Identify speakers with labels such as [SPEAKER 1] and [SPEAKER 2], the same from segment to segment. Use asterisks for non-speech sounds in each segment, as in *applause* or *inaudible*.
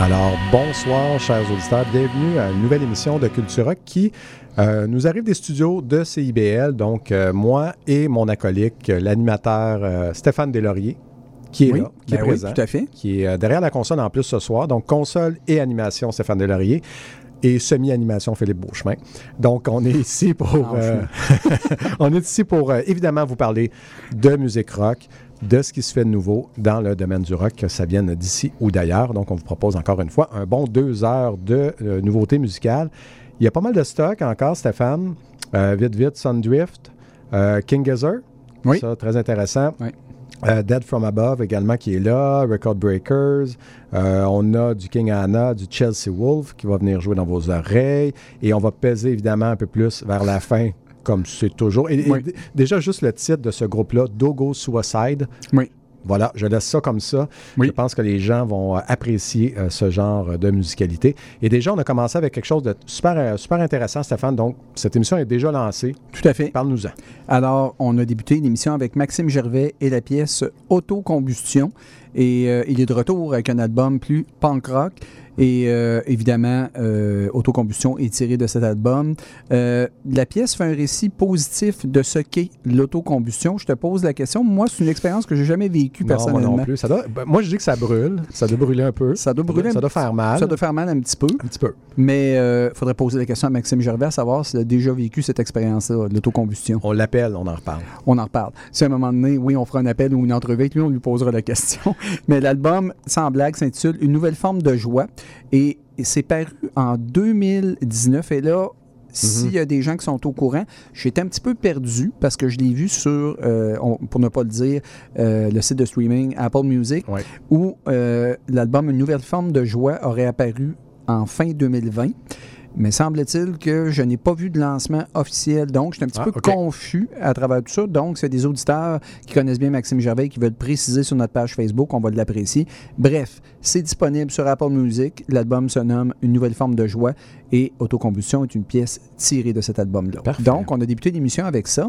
[SPEAKER 1] Alors, bonsoir, chers auditeurs. Bienvenue à une nouvelle émission de Culture Rock qui euh, nous arrive des studios de CIBL. Donc, euh, moi et mon acolyte, l'animateur euh, Stéphane Delaurier, qui est
[SPEAKER 2] Oui,
[SPEAKER 1] là, qui est
[SPEAKER 2] ben oui,
[SPEAKER 1] présent,
[SPEAKER 2] tout à fait.
[SPEAKER 1] qui est derrière la console en plus ce soir. Donc, console et animation Stéphane Delaurier et semi-animation Philippe Beauchemin. Donc, on est ici pour, euh, *laughs* on est ici pour euh, évidemment vous parler de musique rock, de ce qui se fait de nouveau dans le domaine du rock, que ça vienne d'ici ou d'ailleurs. Donc, on vous propose encore une fois un bon deux heures de euh, nouveautés musicales. Il y a pas mal de stock encore, Stéphane. Euh, vite, vite, Sundrift, euh, King Gizzard.
[SPEAKER 2] Oui.
[SPEAKER 1] Ça, très intéressant.
[SPEAKER 2] Oui.
[SPEAKER 1] Euh, Dead From Above également qui est là, Record Breakers. Euh, on a du King Anna, du Chelsea Wolf qui va venir jouer dans vos oreilles. Et on va peser évidemment un peu plus vers la fin, comme c'est toujours. Et,
[SPEAKER 2] Oui.
[SPEAKER 1] déjà, juste le titre de ce groupe-là, Dogo Suicide.
[SPEAKER 2] Oui.
[SPEAKER 1] Voilà, je laisse ça comme ça.
[SPEAKER 2] Oui.
[SPEAKER 1] Je pense que les gens vont euh, apprécier euh, ce genre de musicalité. Et déjà, on a commencé avec quelque chose de super, euh, super intéressant, Stéphane. Donc, cette émission est déjà lancée.
[SPEAKER 2] Tout à fait.
[SPEAKER 1] Parle-nous-en.
[SPEAKER 2] Alors, on a débuté l'émission avec Maxime Gervais et la pièce Autocombustion. Et euh, il est de retour avec un album plus punk rock. Et euh, évidemment, euh, Autocombustion est tiré de cet album. Euh, la pièce fait un récit positif de ce qu'est l'autocombustion. Je te pose la question. Moi, c'est une expérience que j'ai jamais vécue
[SPEAKER 1] Non, moi
[SPEAKER 2] personnellement.
[SPEAKER 1] non plus. Ça doit- ben, moi, je dis que ça brûle. Ça doit brûler un peu.
[SPEAKER 2] Ça doit brûler un
[SPEAKER 1] Ça doit faire mal.
[SPEAKER 2] Ça doit faire mal un petit peu.
[SPEAKER 1] Un petit peu.
[SPEAKER 2] Mais il faudrait poser la question à Maxime Gervais à savoir s'il a déjà vécu cette expérience-là, de l'autocombustion.
[SPEAKER 1] On l'appelle, on en reparle.
[SPEAKER 2] On en reparle. Si à un moment donné, oui, on fera un appel ou une entrevue avec lui, on lui posera la question. *laughs* Mais l'album, sans blague, s'intitule Une nouvelle forme de joie. Et c'est paru en 2019. Et là, s'il y a des gens qui sont au courant, j'étais un petit peu perdu parce que je l'ai vu sur, euh, on- pour ne pas le dire, euh, le site de streaming Apple Music,
[SPEAKER 1] Ouais.
[SPEAKER 2] où euh, l'album Une nouvelle forme de joie aurait apparu en fin 2020. Mais semble-t-il que je n'ai pas vu de lancement officiel. Donc, je suis un petit
[SPEAKER 1] Ah,
[SPEAKER 2] peu confus à travers tout ça. Donc, c'est des auditeurs qui connaissent bien Maxime Gervais qui veulent préciser sur notre page Facebook. On va l'apprécier. Bref, c'est disponible sur Apple Music. L'album se nomme Une nouvelle forme de joie et Autocombustion est une pièce tirée de cet album-là. Donc, on a débuté l'émission avec ça.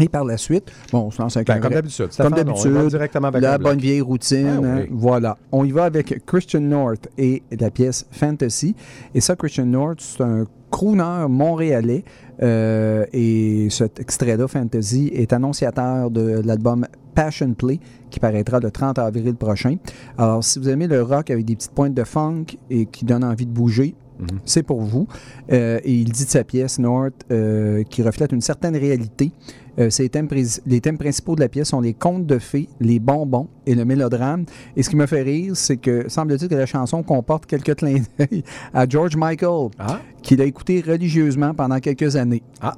[SPEAKER 2] Et par la suite, bon, on se lance avec
[SPEAKER 1] Ben,
[SPEAKER 2] un
[SPEAKER 1] comme d'habitude.
[SPEAKER 2] comme d'habitude,
[SPEAKER 1] directement avec
[SPEAKER 2] la
[SPEAKER 1] un
[SPEAKER 2] bonne vieille routine.
[SPEAKER 1] Ah
[SPEAKER 2] hein, Voilà. On y va avec Christian North et la pièce Fantasy. Et ça, Christian North, c'est un crooner montréalais. euh, et cet extrait-là, Fantasy, est annonciateur de l'album Passion Play qui paraîtra le 30 avril prochain. Alors, si vous aimez le rock avec des petites pointes de funk et qui donne envie de bouger,
[SPEAKER 1] Mhm.
[SPEAKER 2] c'est pour vous. Euh, et il dit de sa pièce, North, euh, qui reflète une certaine réalité. Euh, thèmes les thèmes principaux de la pièce sont les contes de fées, les bonbons et le mélodrame. Et ce qui me fait rire, c'est que semble-t-il que la chanson comporte quelques clins d'œil à George Michael,
[SPEAKER 1] Ah,
[SPEAKER 2] qu'il a écouté religieusement pendant quelques années.
[SPEAKER 1] Ah.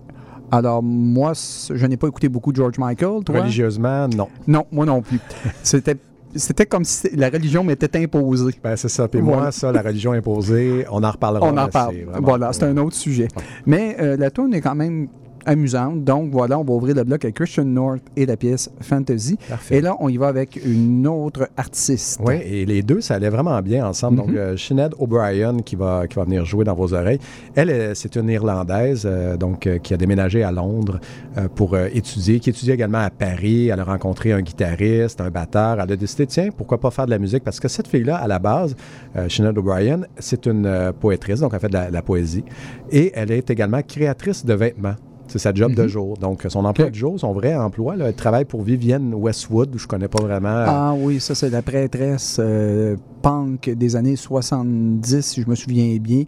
[SPEAKER 2] Alors, moi, je n'ai pas écouté beaucoup George Michael. Toi?
[SPEAKER 1] religieusement, non.
[SPEAKER 2] Non, moi non plus. C'était, c'était comme si la religion m'était imposée.
[SPEAKER 1] Ben, c'est ça. Puis
[SPEAKER 2] Voilà.
[SPEAKER 1] moi, ça, la religion imposée, on en reparlera.
[SPEAKER 2] On en reparle.
[SPEAKER 1] vraiment
[SPEAKER 2] Voilà, c'est un autre sujet. Mais euh, la tune est quand même amusante. Donc voilà, on va ouvrir le bloc avec Christian North et la pièce Fantasy.
[SPEAKER 1] Parfait.
[SPEAKER 2] Et là, on y va avec une autre artiste.
[SPEAKER 1] Oui, et les deux, ça allait vraiment bien ensemble.
[SPEAKER 2] Mhm.
[SPEAKER 1] Donc, euh, Sinead O'Brien qui va, qui va venir jouer dans vos oreilles. Elle, euh, c'est une Irlandaise euh, donc, euh, qui a déménagé à Londres euh, pour euh, étudier, qui étudie également à Paris. Elle a rencontré un guitariste, un batteur. Elle a décidé, tiens, pourquoi pas faire de la musique? Parce que cette fille-là, à la base, euh, Sinead O'Brien, c'est une euh, poétrice, donc elle fait de la, la poésie. Et elle est également créatrice de vêtements. C'est sa job de
[SPEAKER 2] Mhm.
[SPEAKER 1] jour. Donc, son emploi de jour, son vrai emploi, là, elle travaille pour Vivienne Westwood. Je connais pas vraiment.
[SPEAKER 2] Ah oui, ça c'est la prêtresse euh, punk des années 70, si je me souviens bien.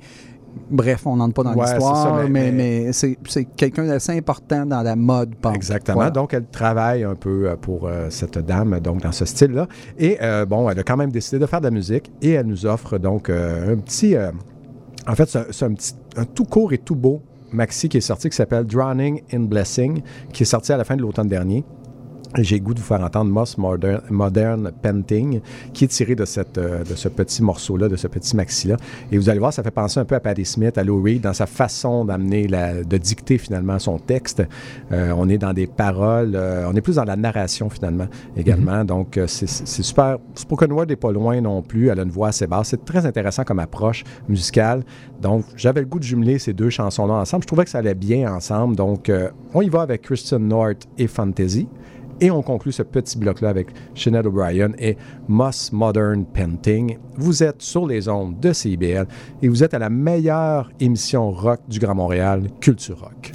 [SPEAKER 2] Bref, on n'entre pas dans
[SPEAKER 1] Ouais,
[SPEAKER 2] l'histoire,
[SPEAKER 1] mais-
[SPEAKER 2] mais, mais c'est, quelqu'un d'assez important dans la mode punk.
[SPEAKER 1] Exactement.
[SPEAKER 2] Voilà.
[SPEAKER 1] Donc, elle travaille un peu euh, pour euh, cette dame, donc dans ce style-là. Et bon, elle a quand même décidé de faire de la musique et elle nous offre donc un petit. en fait, c'est un, c'est un petit, un tout court et tout beau maxi qui est sorti qui s'appelle Drowning in Blessing, qui est sorti à la fin de l'automne dernier. J'ai goût de vous faire entendre Moss Modern, Modern Painting, qui est tiré de, cette, euh, de ce petit morceau-là, de ce petit maxi-là. Et vous allez voir, ça fait penser un peu à Patti Smith, à Lou Reed, dans sa façon d'amener, la- de dicter finalement son texte. Euh, on est dans des paroles, euh, on est plus dans la narration finalement également. Donc, euh, c'est c'est super. Spoken Word n'est pas loin non plus, elle a une voix assez basse. C'est très intéressant comme approche musicale. Donc, j'avais le goût de jumeler ces deux chansons-là ensemble. Je trouvais que ça allait bien ensemble. Donc, euh, on y va avec Christian North et Fantasy. Et on conclut ce petit bloc-là avec Sinead O'Brien et Moss Modern Painting. Vous êtes sur les ondes de CIBL et vous êtes à la meilleure émission rock du Grand Montréal, Culture Rock.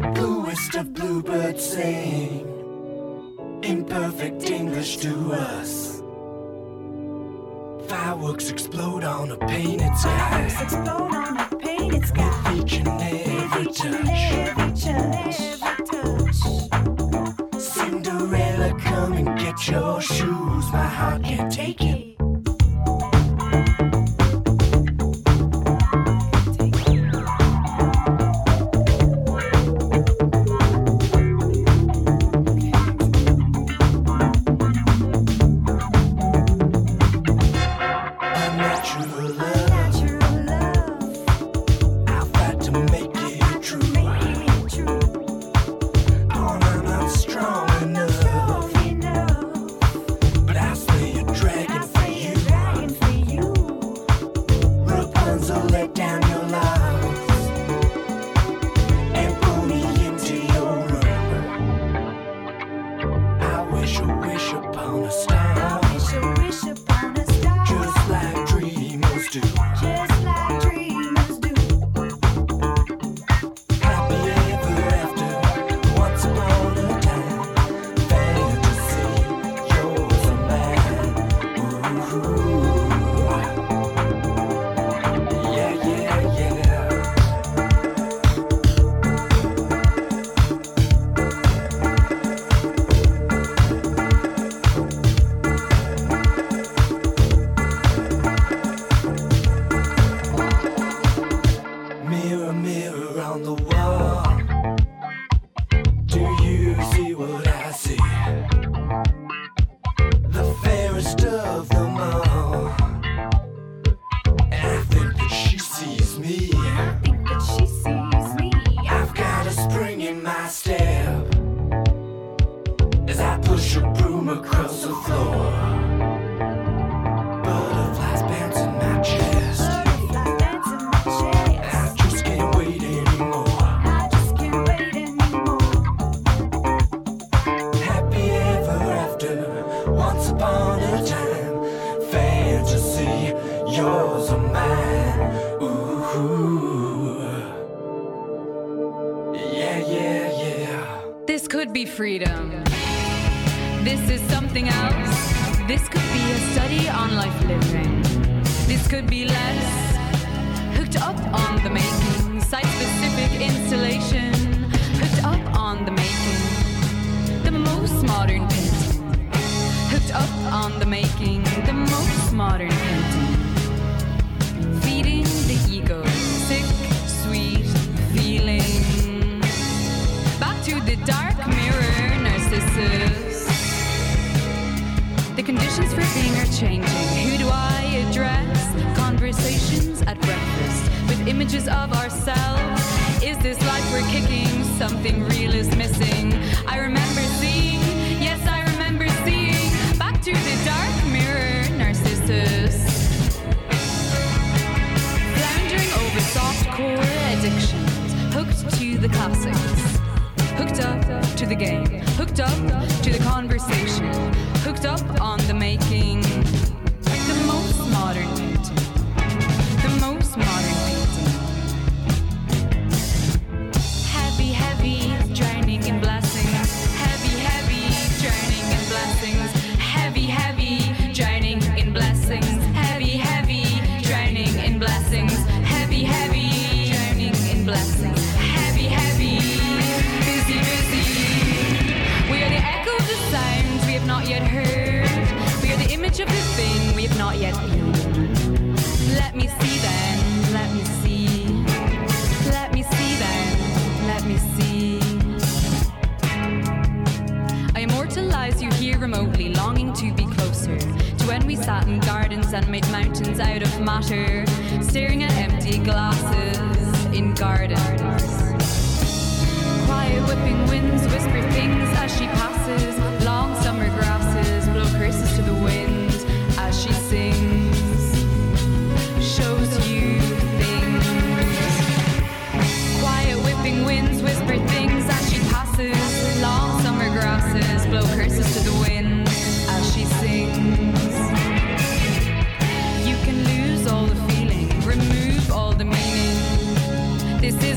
[SPEAKER 3] The bluest of bluebirds sing in perfect English to us. Fireworks explode on a painted sky.
[SPEAKER 4] explode on a painted sky.
[SPEAKER 3] Each and every touch.
[SPEAKER 4] Every touch, every touch.
[SPEAKER 3] Cinderella, come and get your shoes. My heart can't take it.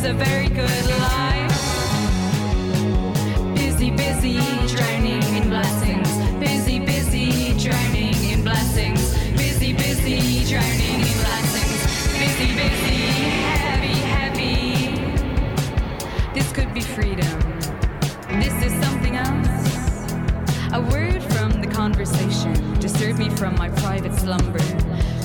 [SPEAKER 5] Is a very good life. Busy, busy, drowning in blessings. Busy, busy, drowning in blessings. Busy, busy, drowning in blessings. Busy, busy, heavy, heavy. This could be freedom. This is something else. A word from the conversation disturbed me from my private slumber.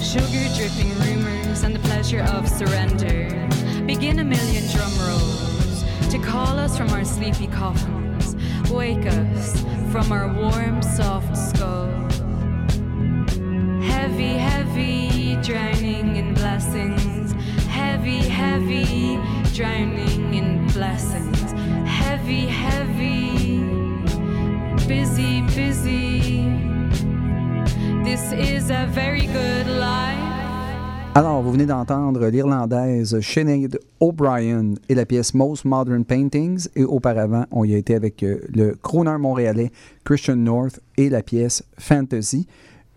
[SPEAKER 5] Sugar dripping rumors and the pleasure of surrender. Begin a million drum rolls to call us from our sleepy coffins. Wake us from our warm, soft skulls. Heavy, heavy, drowning in blessings. Heavy, heavy, drowning in blessings. Heavy, heavy, busy, busy. This is a very good life.
[SPEAKER 2] Alors, vous venez d'entendre l'Irlandaise Sinead O'Brien et la pièce Most Modern Paintings. Et auparavant, on y a été avec euh, le crooner montréalais Christian North et la pièce Fantasy.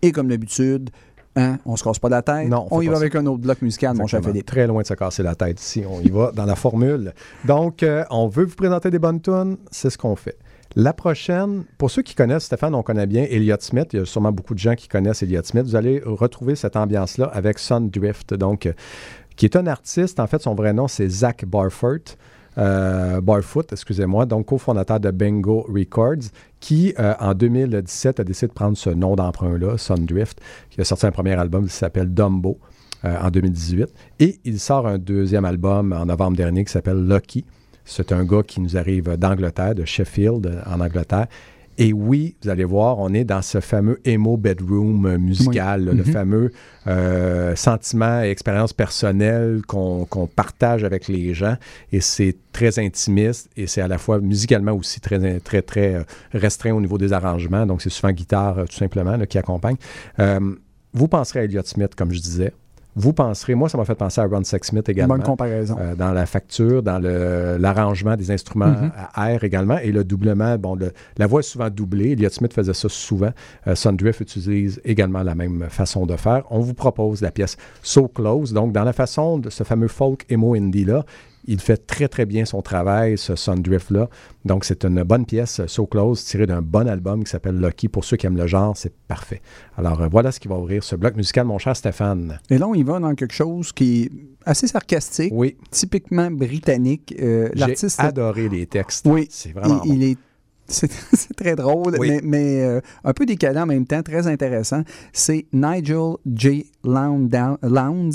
[SPEAKER 2] Et comme d'habitude, hein, on se casse pas la tête.
[SPEAKER 1] Non, on
[SPEAKER 2] y va
[SPEAKER 1] ça.
[SPEAKER 2] avec un autre bloc musical, mon cher. Philippe.
[SPEAKER 1] Très loin de se casser la tête ici. On y va dans la formule. Donc, euh, on veut vous présenter des bonnes tunes. C'est ce qu'on fait. La prochaine, pour ceux qui connaissent Stéphane, on connaît bien Elliott Smith. Il y a sûrement beaucoup de gens qui connaissent Elliott Smith. Vous allez retrouver cette ambiance-là avec Sundrift, donc, euh, qui est un artiste. En fait, son vrai nom, c'est Zach Barfoot. Euh, Barfoot, excusez-moi, donc cofondateur de Bingo Records, qui euh, en 2017 a décidé de prendre ce nom d'emprunt-là, Sundrift, qui a sorti un premier album qui s'appelle Dumbo en 2018. Et il sort un deuxième album en novembre dernier qui s'appelle Lucky. C'est un gars qui nous arrive d'Angleterre, de Sheffield, en Angleterre. Et oui, vous allez voir, on est dans ce fameux emo bedroom musical, là, le
[SPEAKER 2] Mhm.
[SPEAKER 1] fameux euh, sentiment et expérience personnelle qu'on partage avec les gens. Et c'est très intimiste et c'est à la fois musicalement aussi très, très, très euh, restreint au niveau des arrangements. Donc, c'est souvent guitare, euh, tout simplement, là, qui accompagne. Euh, vous penserez à Elliott Smith, comme je disais.
[SPEAKER 6] Vous penserez, moi, ça m'a fait penser à Ron Sexsmith également.
[SPEAKER 2] Bonne comparaison.
[SPEAKER 6] Euh, dans la facture, dans le- l'arrangement des instruments
[SPEAKER 2] Mhm.
[SPEAKER 6] à air également, et le doublement, bon, le- la voix est souvent doublée. Elliott Smith faisait ça souvent. Euh, Sundrift utilise également la même façon de faire. On vous propose la pièce So Close. Donc, dans la façon de ce fameux folk emo indie-là, il fait très, très bien son travail, ce Sundrift-là. Donc, c'est une bonne pièce, So Close, tirée d'un bon album qui s'appelle Lucky. Pour ceux qui aiment le genre, c'est parfait. Alors, euh, voilà ce qui va ouvrir ce bloc musical, mon cher Stéphane.
[SPEAKER 2] Et là, on y va dans quelque chose qui est assez sarcastique,
[SPEAKER 6] Oui,
[SPEAKER 2] typiquement britannique. Euh,
[SPEAKER 6] j'ai adoré les textes.
[SPEAKER 2] Oui.
[SPEAKER 6] C'est vraiment
[SPEAKER 2] il, il est. *laughs* C'est très drôle,
[SPEAKER 6] Oui.
[SPEAKER 2] mais, mais, euh, un peu décalé en même temps, très intéressant. C'est Nigel J. Lowndes,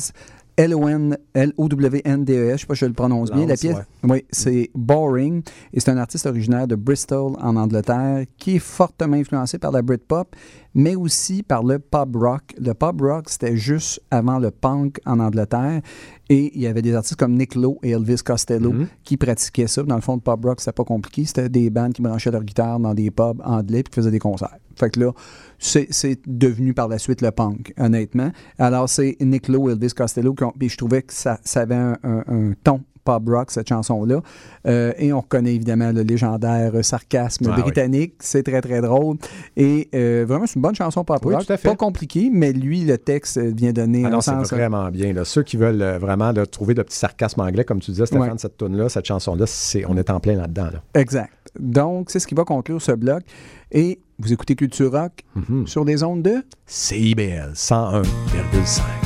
[SPEAKER 2] L-O-W-N-D-E-S, je sais pas si je le prononce bien. La pièce, oui, c'est Boring, et c'est un artiste originaire de Bristol, en Angleterre, qui est fortement influencé par la Britpop, mais aussi par le pop rock. Le pop rock, c'était juste avant le punk en Angleterre, et il y avait des artistes comme Nick Lowe et Elvis Costello
[SPEAKER 6] Mhm.
[SPEAKER 2] qui pratiquaient ça. Dans le fond, le pop rock, c'était pas compliqué. C'était des bandes qui branchaient leur guitare dans des pubs anglais puis qui faisaient des concerts. Fait que là, c'est c'est devenu par la suite le punk, honnêtement. Alors, c'est Nick Lowe et Elvis Costello qui ont. Puis je trouvais que ça, ça avait un, un- un ton pop rock, cette chanson-là. Euh, et on reconnaît évidemment le légendaire sarcasme
[SPEAKER 6] Ah oui.
[SPEAKER 2] britannique. C'est très, très drôle. Et euh, vraiment, c'est une bonne chanson pop rock. Pas compliqué, mais lui, le texte euh, vient donner
[SPEAKER 6] Ah
[SPEAKER 2] un
[SPEAKER 6] non, c'est
[SPEAKER 2] sens.
[SPEAKER 6] vraiment bien. là. Ceux qui veulent vraiment là, trouver de petits sarcasmes anglais, comme tu disais, Stéphane,
[SPEAKER 2] Ouais.
[SPEAKER 6] cette tune-là, cette chanson-là, on est en plein là-dedans. là.
[SPEAKER 2] Exact. Donc, c'est ce qui va conclure ce bloc. Et vous écoutez Culture Rock
[SPEAKER 6] Mhm.
[SPEAKER 2] sur des ondes de...
[SPEAKER 6] CIBL 101,5.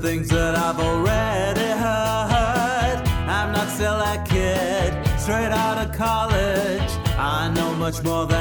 [SPEAKER 7] Things
[SPEAKER 8] that I've already heard. I'm not still a kid, straight out of college. I know much more than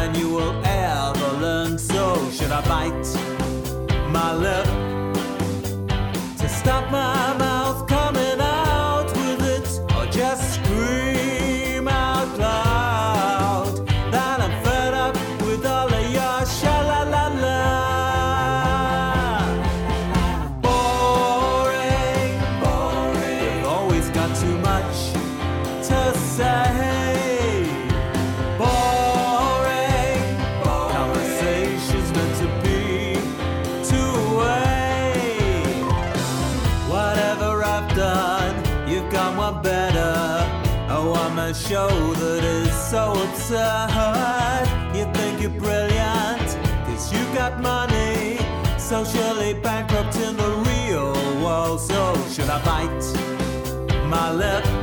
[SPEAKER 8] I bite my lip.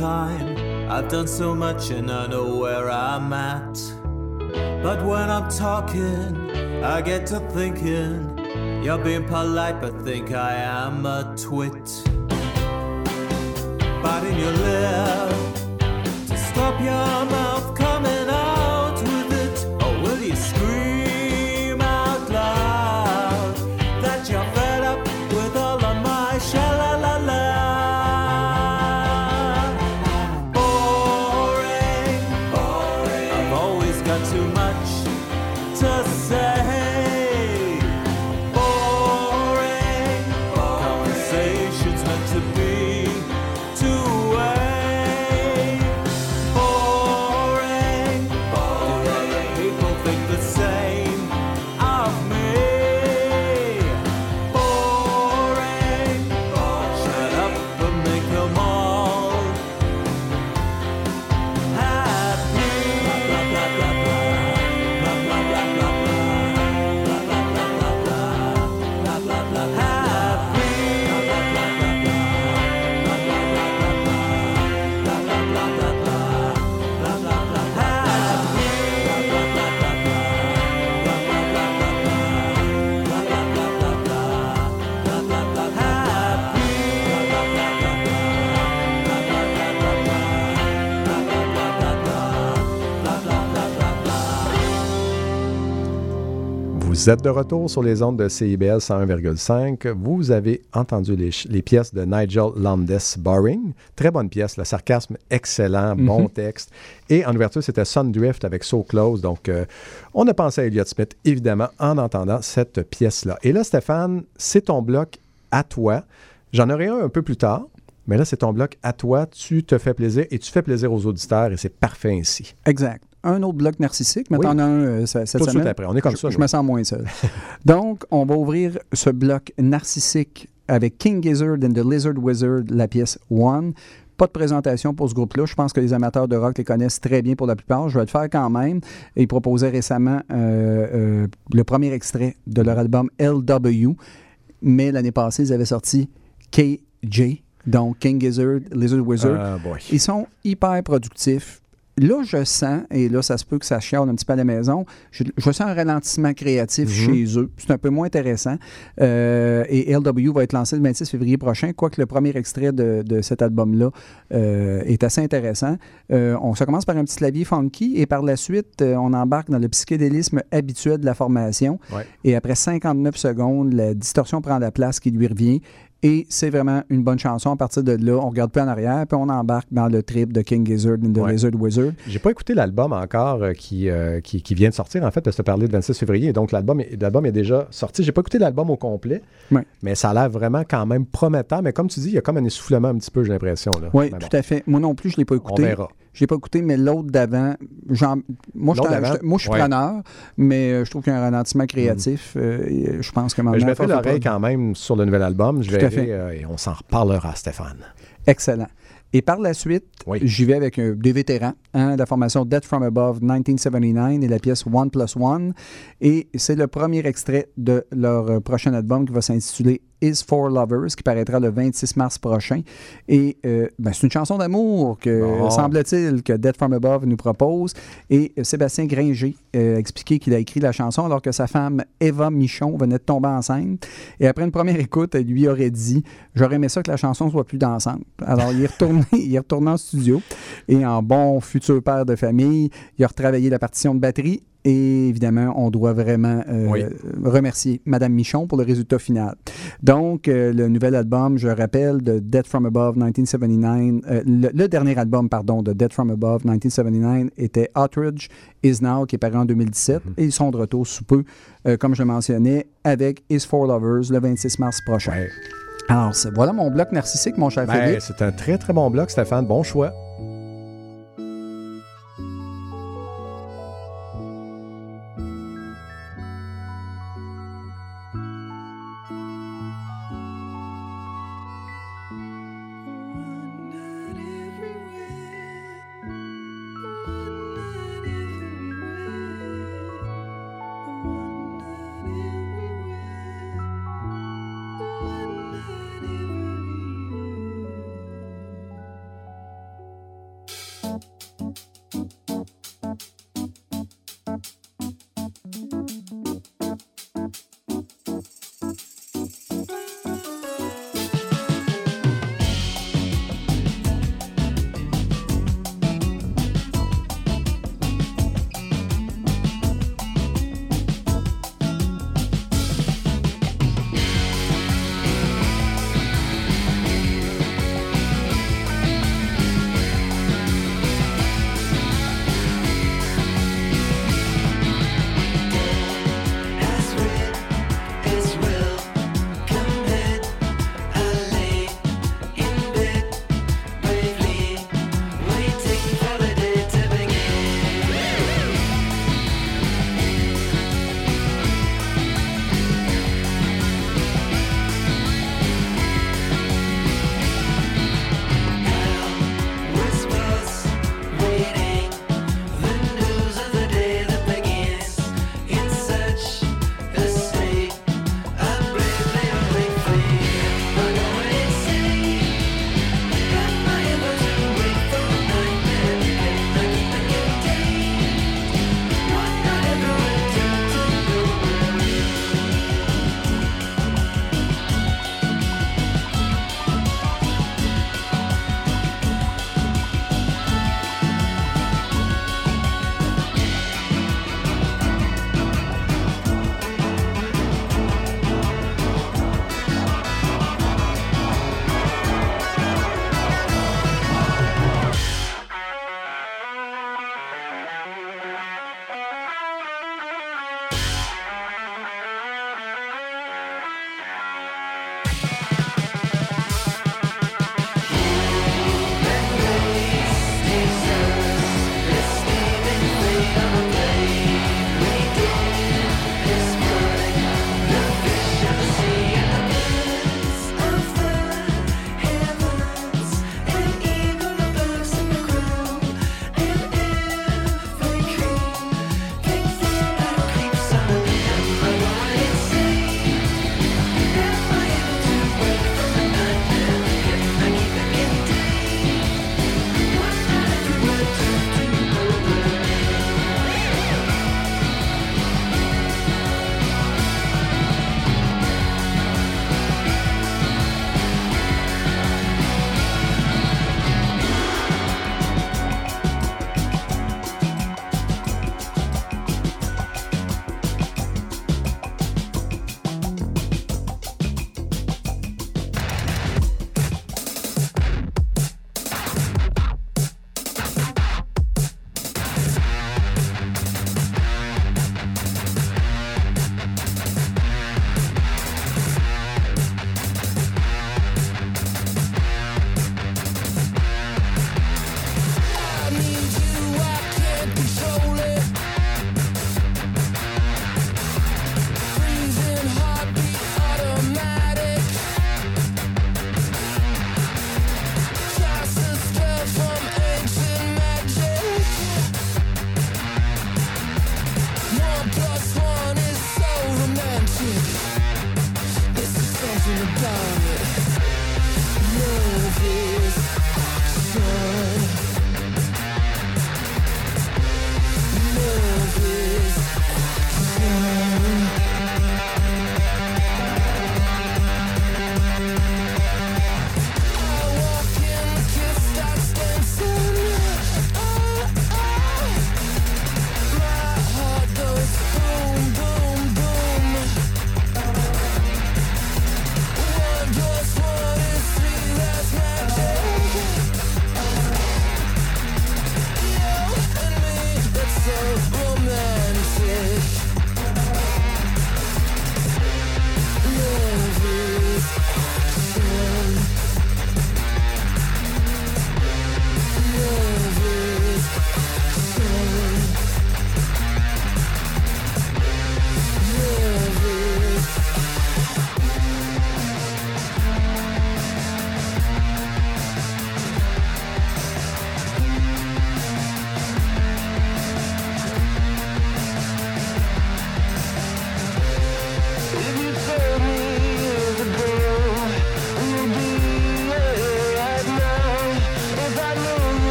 [SPEAKER 8] Lifetime. I've done so much and I know where I'm at. But when I'm talking, I get to thinking. You're being polite, but think I am a twit. Biting your lip to stop your
[SPEAKER 1] Vous êtes de retour sur les ondes de CIBL 101,5. Vous avez entendu les, pièces de Nigel Landes Boring. Très bonne pièce, le sarcasme excellent, bon texte. Et en ouverture, c'était Sundrift avec So Close. Donc, euh, on a pensé à Elliott Smith, évidemment, en entendant cette pièce-là. Et là, Stéphane, c'est ton bloc à toi. J'en aurai un un peu plus tard. Mais là, c'est ton bloc à toi. Tu te fais plaisir et tu fais plaisir aux auditeurs et c'est parfait ainsi.
[SPEAKER 2] Exact. Un autre bloc narcissique, mais
[SPEAKER 1] Oui.
[SPEAKER 2] t'en as un euh, ce- cette
[SPEAKER 1] Tout de
[SPEAKER 2] semaine.
[SPEAKER 1] suite après. On est comme
[SPEAKER 2] je,
[SPEAKER 1] ça.
[SPEAKER 2] je me sens moins seul. *laughs* Donc, on va ouvrir ce bloc narcissique avec King Gizzard and the Lizard Wizard, la pièce One. Pas de présentation pour ce groupe-là. Je pense que les amateurs de rock les connaissent très bien pour la plupart. Je vais le faire quand même. Ils proposaient récemment euh, euh, le premier extrait de leur album LW. Mais l'année passée, ils avaient sorti KJ, donc King Gizzard, Lizard Wizard.
[SPEAKER 1] Ah.
[SPEAKER 2] Ils sont hyper productifs. Là, je sens, et là, ça se peut que ça chiale un petit peu à la maison, je, je sens un ralentissement créatif
[SPEAKER 1] Mhm.
[SPEAKER 2] chez eux. C'est un peu moins intéressant. Euh, et LW va être lancé le 26 février prochain, quoique le premier extrait de, de cet album-là euh, est assez intéressant. Euh, on, commence par un petit clavier funky et par la suite, on embarque dans le psychédélisme habituel de la formation.
[SPEAKER 1] Ouais.
[SPEAKER 2] Et après 59 secondes, la distorsion prend la place qui lui revient. Et c'est vraiment une bonne chanson. À partir de là, on regarde plus en arrière, puis on embarque dans le trip de King Gizzard and the
[SPEAKER 1] Ouais.
[SPEAKER 2] Lizard Wizard.
[SPEAKER 1] J'ai pas écouté l'album encore euh, qui, euh, qui, qui vient de sortir, en fait, de se parler de 26 février. Donc, l'album est, l'album est déjà sorti. J'ai pas écouté l'album au complet,
[SPEAKER 2] Ouais.
[SPEAKER 1] mais ça a l'air vraiment quand même prometteur. Mais comme tu dis, il y a comme un essoufflement un petit peu, j'ai l'impression. là.
[SPEAKER 2] Oui,
[SPEAKER 1] bon,
[SPEAKER 2] tout à fait. Moi non plus, je ne l'ai pas
[SPEAKER 1] On
[SPEAKER 2] écouté.
[SPEAKER 1] verra.
[SPEAKER 2] Je l'ai pas écouté, mais l'autre d'avant, moi, je suis- preneur, mais euh, je trouve qu'il y a un ralentissement créatif. euh, et je pense que
[SPEAKER 1] Mais
[SPEAKER 2] maintenant,
[SPEAKER 1] je mettrai l'oreille quand même sur le nouvel album. Je
[SPEAKER 2] Tout à
[SPEAKER 1] verrai
[SPEAKER 2] fait.
[SPEAKER 1] euh, et on s'en reparlera, Stéphane.
[SPEAKER 2] Excellent. Et par la suite,
[SPEAKER 1] Oui.
[SPEAKER 2] j'y vais avec euh, des vétérans, hein, la formation Death from Above 1979 et la pièce One Plus One. Et c'est le premier extrait de leur euh, prochain album qui va s'intituler Is for Lovers, qui paraîtra le 26 mars prochain. Et euh, ben, c'est une chanson d'amour que,
[SPEAKER 1] Bon.
[SPEAKER 2] semble-t-il, que Death from Above nous propose. Et euh, Sébastien Gringer euh, a expliqué qu'il a écrit la chanson alors que sa femme Eva Michon venait de tomber enceinte. Et après une première écoute, elle lui aurait dit J'aurais aimé ça que la chanson soit plus dansante. Alors, il est retourné, *laughs* il est retourné en studio et en bon futur père de famille, il a retravaillé la partition de batterie. Et évidemment, on doit vraiment euh,
[SPEAKER 1] Oui.
[SPEAKER 2] remercier Madame Michon pour le résultat final. Donc, euh, le nouvel album, je rappelle, de Dead From Above 1979, euh, le, le dernier album, pardon, de Dead From Above 1979 était Outrage Is Now, qui est paru en 2017. Et ils sont de retour sous peu, comme je mentionnais, avec Is For Lovers le 26 mars prochain.
[SPEAKER 1] Ouais.
[SPEAKER 2] Alors, voilà mon bloc narcissique, mon cher
[SPEAKER 1] Ben, c'est un très, très bon bloc, Stéphane. Bon choix.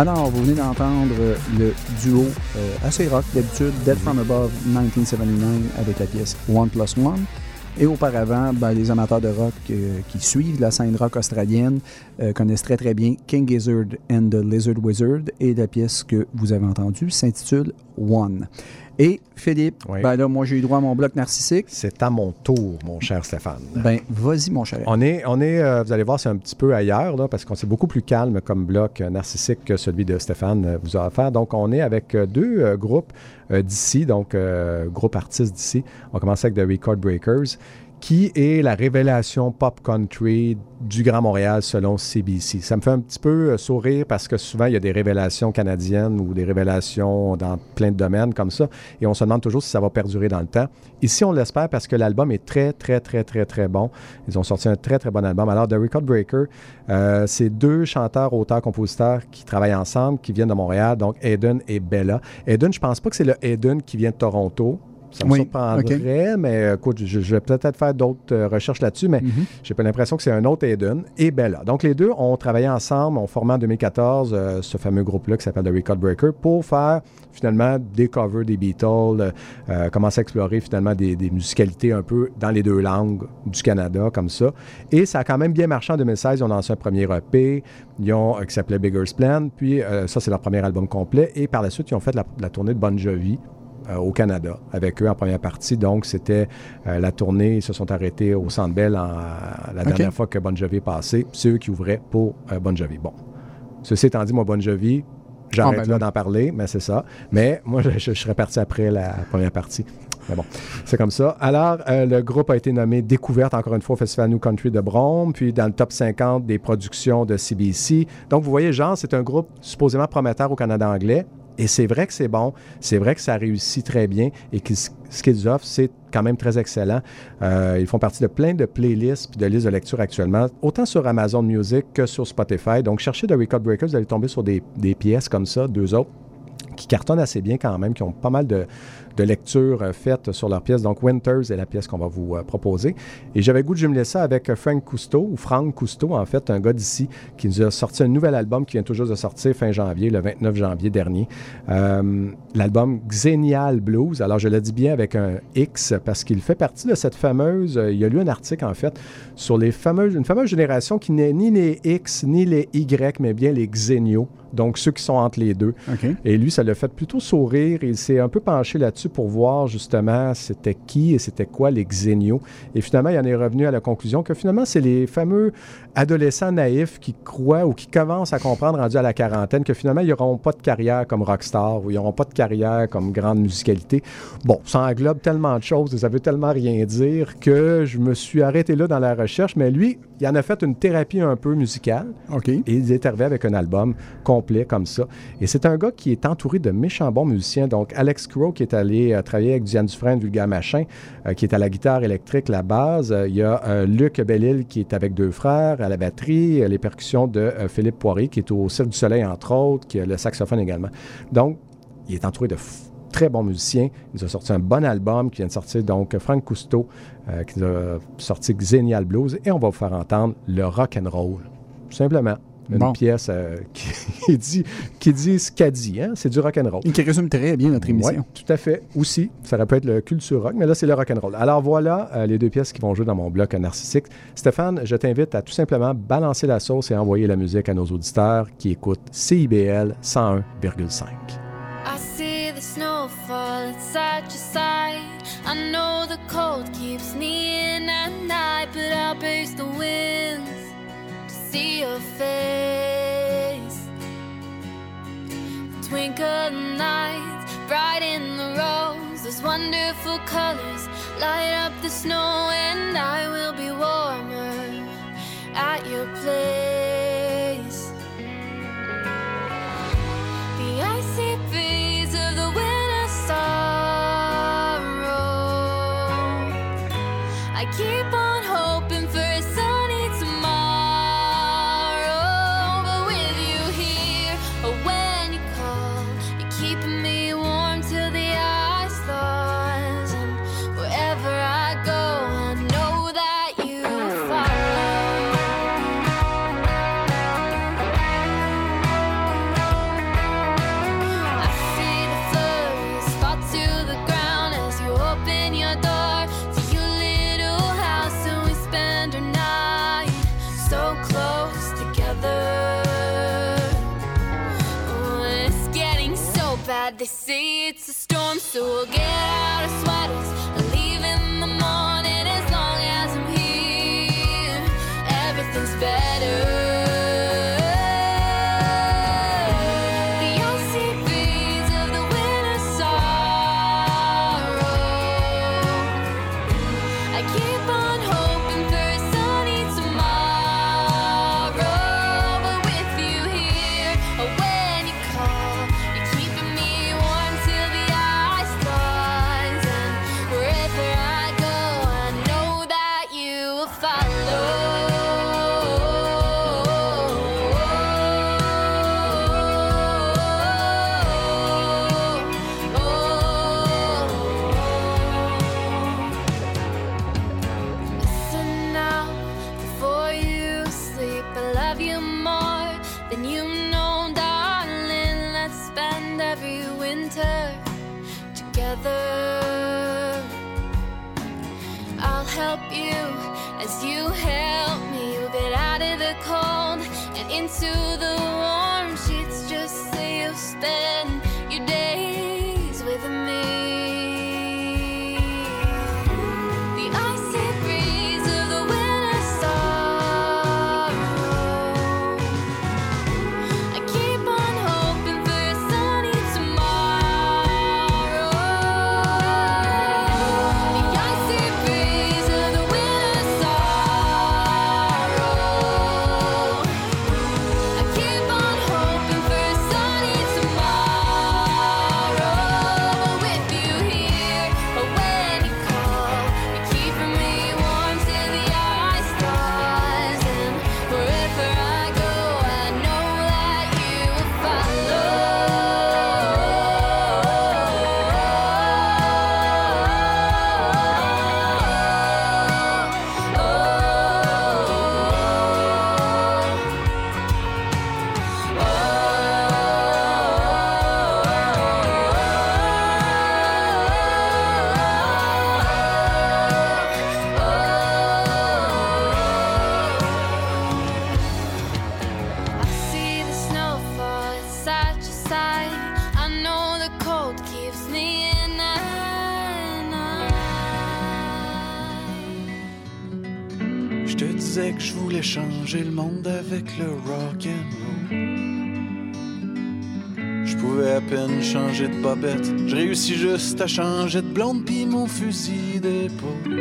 [SPEAKER 2] Alors, vous venez d'entendre le duo euh, assez rock d'habitude, Dead From Above 1979 avec la pièce One Plus One. Et auparavant, ben, les amateurs de rock euh, qui suivent la scène rock australienne euh, connaissent très très bien King Gizzard and the Lizard Wizard et la pièce que vous avez entendue s'intitule One. Et Philippe,
[SPEAKER 1] Oui.
[SPEAKER 2] ben là, moi j'ai eu droit à mon bloc narcissique.
[SPEAKER 1] C'est à mon tour, mon cher Stéphane.
[SPEAKER 2] Ben, vas-y mon cher.
[SPEAKER 1] On est, on est euh, vous allez voir, c'est un petit peu ailleurs, là, parce qu'on c'est beaucoup plus calme comme bloc euh, narcissique que celui de Stéphane euh, vous a offert. Donc, on est avec deux euh, groupes euh, d'ici, donc groupes artistes d'ici. On commence avec The Record Breakers, qui est la révélation pop country du Grand Montréal selon CBC. Ça me fait un petit peu euh, sourire parce que souvent, il y a des révélations canadiennes ou des révélations dans plein de domaines comme ça, et on se demande toujours si ça va perdurer dans le temps. Ici, on l'espère parce que l'album est très, très, très, très, très bon. Ils ont sorti un très, très bon album. Alors, The Record Breaker, euh, c'est deux chanteurs, auteurs, compositeurs qui travaillent ensemble, qui viennent de Montréal, donc Aiden et Bella. Aiden, je pense pas que c'est le Aiden qui vient de Toronto. Ça me
[SPEAKER 2] Oui,
[SPEAKER 1] surprendrait, mais euh, écoute, je, je vais peut-être faire d'autres euh, recherches là-dessus, mais
[SPEAKER 2] Mhm.
[SPEAKER 1] j'ai pas l'impression que c'est un autre Aiden et Bella. Donc, les deux ont travaillé ensemble, ont formé en 2014 euh, ce fameux groupe-là qui s'appelle The Record Breaker pour faire finalement des covers des Beatles, euh, commencer à explorer finalement des, des musicalités un peu dans les deux langues du Canada, comme ça. Et ça a quand même bien marché en 2016. Ils ont lancé un premier EP ils ont, qui s'appelait Bigger's Plan. Puis, ça, c'est leur premier album complet. Et par la suite, ils ont fait la, la tournée de Bon Jovi au Canada avec eux en première partie. Donc, c'était euh, la tournée. Ils se sont arrêtés au Centre Bell en- la dernière fois que Bon Jovi est passé. C'est eux qui ouvraient pour euh, Bon Jovi. Bon. Ceci étant dit, moi, Bon Jovi, j'arrête
[SPEAKER 2] Ah, ben
[SPEAKER 1] là d'en parler, mais c'est ça. Mais moi, je, je serais parti après la première partie. Mais bon, c'est comme ça. Alors, euh, le groupe a été nommé Découverte, encore une fois, au Festival New Country de Brome, puis dans le top 50 des productions de CBC. Donc, vous voyez, Jean, c'est un groupe supposément prometteur au Canada anglais. Et c'est vrai que c'est bon, c'est vrai que ça réussit très bien et que ce qu'ils offrent, c'est quand même très excellent. Euh, ils font partie de plein de playlists puis de listes de lecture actuellement, autant sur Amazon Music que sur Spotify. Donc, cherchez The Record Breakers, vous allez tomber sur des, des pièces comme ça, deux autres, qui cartonnent assez bien quand même, qui ont pas mal de, de lectures euh, faites sur leurs pièces. Donc, Winters est la pièce qu'on va vous euh, proposer. Et j'avais goût de jumeler ça avec euh, Frank Cousteau, ou Frank Cousteau, en fait, un gars d'ici, qui nous a sorti un nouvel album qui vient tout juste de sortir fin janvier, le 29 janvier dernier. L'album Xenial Blues. Alors, je le dis bien avec un X parce qu'il fait partie de cette fameuse. il y a lu un article, en fait, sur les fameuses, une fameuse génération qui n'est ni les X ni les Y, mais bien les Xeniaux. Donc, ceux qui sont entre les deux. Et lui, ça l'a fait plutôt sourire. Il s'est un peu penché là-dessus pour voir justement c'était qui et c'était quoi les Xeniaux. Et finalement, il en est revenu à la conclusion que finalement, c'est les fameux adolescents naïfs qui croient ou qui commencent à comprendre, rendus à la quarantaine, que finalement, ils n'auront pas de carrière comme rockstar ou ils n'auront pas de carrière comme grande musicalité. Bon, ça englobe tellement de choses et ça veut tellement rien dire que je me suis arrêté là dans la recherche. Mais lui, il en a fait une thérapie un peu musicale.
[SPEAKER 2] OK.
[SPEAKER 1] Et il est arrivé avec un album complet comme ça. Et c'est un gars qui est entouré de méchants bons musiciens. Donc, Alex Crow, qui est allé euh, travailler avec Diane Dufresne, Vulgaire Machin, euh, qui est à la guitare électrique, la base. Euh, il y a Luc Bellil, qui est avec deux frères, à la batterie. Les percussions de Philippe Poirier, qui est au Cirque du Soleil, entre autres, qui a le saxophone également. Donc, il est entouré de très bons musiciens. Il nous a sorti un bon album qui vient de sortir, donc Frank Cousteau, euh, qui nous a sorti Xenial Blues. Et on va vous faire entendre le rock and roll. Tout simplement. Une
[SPEAKER 2] Bon.
[SPEAKER 1] pièce euh, *laughs* qui, dit, qui dit ce qu'a dit. Hein? C'est du rock and roll.
[SPEAKER 2] Et qui résume très bien notre émission.
[SPEAKER 1] Ouais, tout à fait. Aussi, ça aurait pu être le culture rock, mais là, c'est le rock and roll. Alors voilà euh, les deux pièces qui vont jouer dans mon bloc narcissique. Stéphane, je t'invite à tout simplement balancer la sauce et envoyer la musique à nos auditeurs qui écoutent CIBL 101,5.
[SPEAKER 9] The snowfall, it's such a sight. I know the cold keeps me in at night, but I'll pace the winds to see your face. Twinkle nights, bright in the rose, those wonderful colors light up the snow, and I will be warmer at your place. So we'll
[SPEAKER 10] changer de bobette. Je réussis juste à changer de blonde pis mon fusil d'épaule.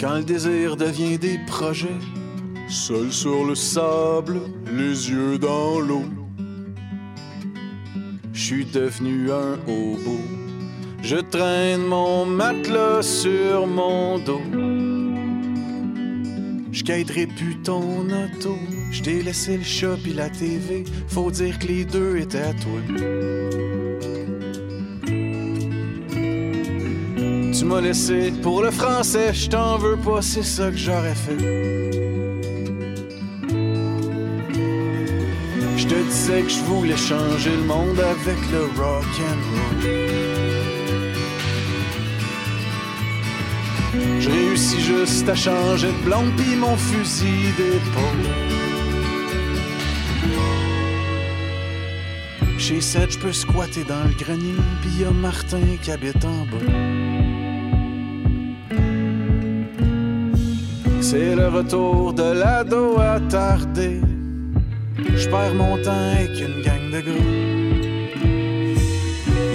[SPEAKER 10] Quand le désir devient des projets, seul sur le sable, les yeux dans l'eau. Je suis devenu un hobo. Je traîne mon matelas sur mon dos. Je plus ton auto. Je t'ai laissé le chat pis la TV. Faut dire que les deux étaient à toi. Tu m'as laissé pour le français, je t'en veux pas, c'est ça que j'aurais fait. Je te disais que je voulais changer le monde avec le rock and roll. Je réussis juste à changer de blonde pis mon fusil d'épaule. Chez Seth, je peux squatter dans le grenier, pis y a Martin qui habite en bas. C'est le retour de l'ado attardé. Je perds mon temps avec une gang de gars.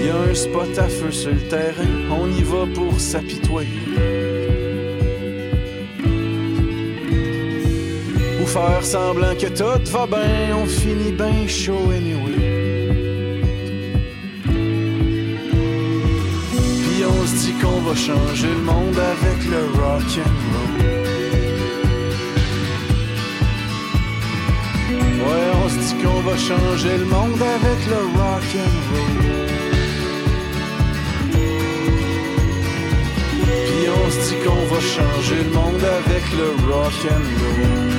[SPEAKER 10] Y a un spot à feu sur le terrain, on y va pour s'apitoyer. Ou faire semblant que tout va bien, on finit bien chaud anyway. Va changer le monde avec le rock and roll. Ouais, on se dit qu'on va changer le monde avec le rock and roll. Puis on se dit qu'on va changer le monde avec le rock and roll.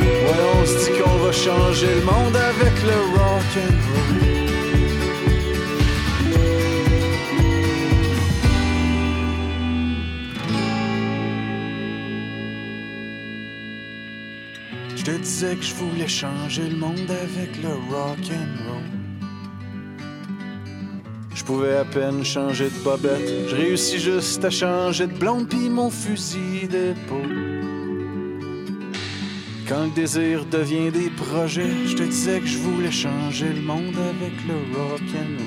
[SPEAKER 10] Ouais, on se dit qu'on va changer le monde avec le rock and roll. Je te
[SPEAKER 9] disais que je voulais changer le monde avec le rock. Je pouvais à peine changer de bobette. Je réussis juste à changer de blonde pis mon fusil d'épaule. Quand le désir devient des projets, je te disais que je voulais changer le monde avec le rock and.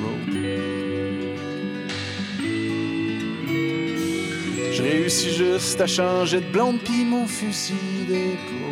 [SPEAKER 9] Je réussis juste à changer de blonde pis mon fusil d'épaule.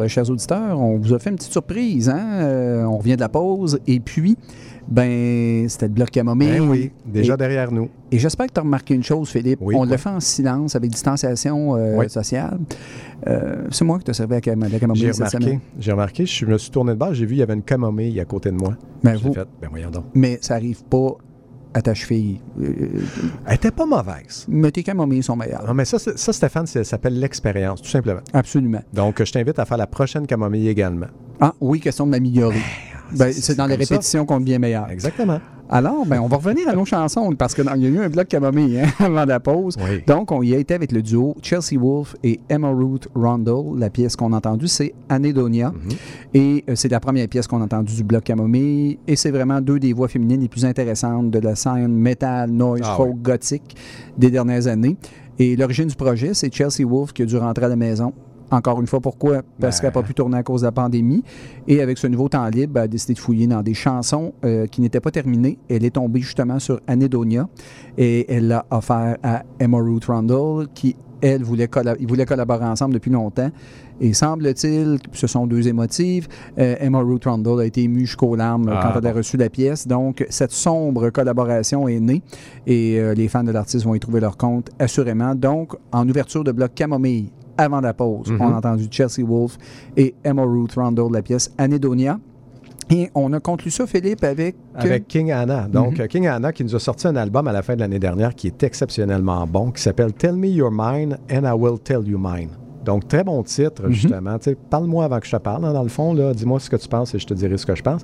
[SPEAKER 2] Euh, chers auditeurs, on vous a fait une petite surprise. Hein? Euh, on revient de la pause et puis, ben, c'était le bloc camomille.
[SPEAKER 1] Ben oui, déjà
[SPEAKER 2] Et-
[SPEAKER 1] derrière nous.
[SPEAKER 2] Et j'espère que tu as remarqué une chose, Philippe.
[SPEAKER 1] Oui,
[SPEAKER 2] on le fait en silence, avec distanciation euh,
[SPEAKER 1] Oui.
[SPEAKER 2] sociale. Euh, c'est moi qui t'ai servi à cam- la camomille
[SPEAKER 1] J'ai
[SPEAKER 2] cette semaine.
[SPEAKER 1] j'ai remarqué, je me suis tourné de base, j'ai vu il y avait une camomille à côté de moi.
[SPEAKER 2] Ben, vous-
[SPEAKER 1] fait, ben voyons donc.
[SPEAKER 2] Mais ça n'arrive pas à ta cheville. Euh,
[SPEAKER 1] Elle était pas mauvaise.
[SPEAKER 2] mais tes camomilles sont meilleures.
[SPEAKER 1] Non, mais ça, ça Stéphane, ça s'appelle l'expérience, tout simplement.
[SPEAKER 2] Absolument.
[SPEAKER 1] Donc, je t'invite à faire la prochaine camomille également.
[SPEAKER 2] Ah oui, question de m'améliorer. Ben,
[SPEAKER 1] c'est-
[SPEAKER 2] c'est dans les répétitions qu'on devient meilleur.
[SPEAKER 1] Exactement.
[SPEAKER 2] Alors, ben, on va revenir à nos chansons parce qu'il y a eu un bloc camomille hein, *laughs* avant la pause.
[SPEAKER 1] Oui.
[SPEAKER 2] Donc, on y a été avec le duo Chelsea Wolf et Emma Ruth Rundle. La pièce qu'on a entendue, c'est Anedonia.
[SPEAKER 1] Mhm.
[SPEAKER 2] Et euh, c'est la première pièce qu'on a entendue du bloc camomille. Et c'est vraiment deux des voix féminines les plus intéressantes de la scène metal, noise,
[SPEAKER 1] Ah
[SPEAKER 2] folk, gothique des dernières années. Et l'origine du projet, c'est Chelsea Wolf qui a dû rentrer à la maison. Encore une fois, pourquoi? Parce
[SPEAKER 1] Ben.
[SPEAKER 2] qu'elle n'a pas pu tourner à cause de la pandémie. Et avec ce nouveau temps libre, ben, elle a décidé de fouiller dans des chansons euh, qui n'étaient pas terminées. Elle est tombée justement sur Anedonia et elle l'a offert à Emma Ruth Rundle qui, elle, voulait, colla- ils voulaient collaborer ensemble depuis longtemps. Et semble-t-il, ce sont deux émotives, euh, Emma Ruth Rundle a été émue jusqu'aux larmes euh,
[SPEAKER 1] Ah,
[SPEAKER 2] quand elle a reçu la pièce. Donc, cette sombre collaboration est née et euh, les fans de l'artiste vont y trouver leur compte assurément. Donc, en ouverture de bloc Camomille, avant la pause,
[SPEAKER 1] Mhm.
[SPEAKER 2] on a entendu Chelsea Wolf et Emma Ruth Rundle, la pièce Anedonia. Et on a conclu ça, Philippe, avec...
[SPEAKER 1] Avec King Anna. Donc,
[SPEAKER 2] Mhm.
[SPEAKER 1] euh, King Anna qui nous a sorti un album à la fin de l'année dernière qui est exceptionnellement bon, qui s'appelle Tell Me Your Mine and I Will Tell You Mine. Donc, très bon titre,
[SPEAKER 2] Mhm.
[SPEAKER 1] justement. Parle-moi avant que je te parle, hein, dans le fond. Dis-moi ce que tu penses et je te dirai ce que je pense.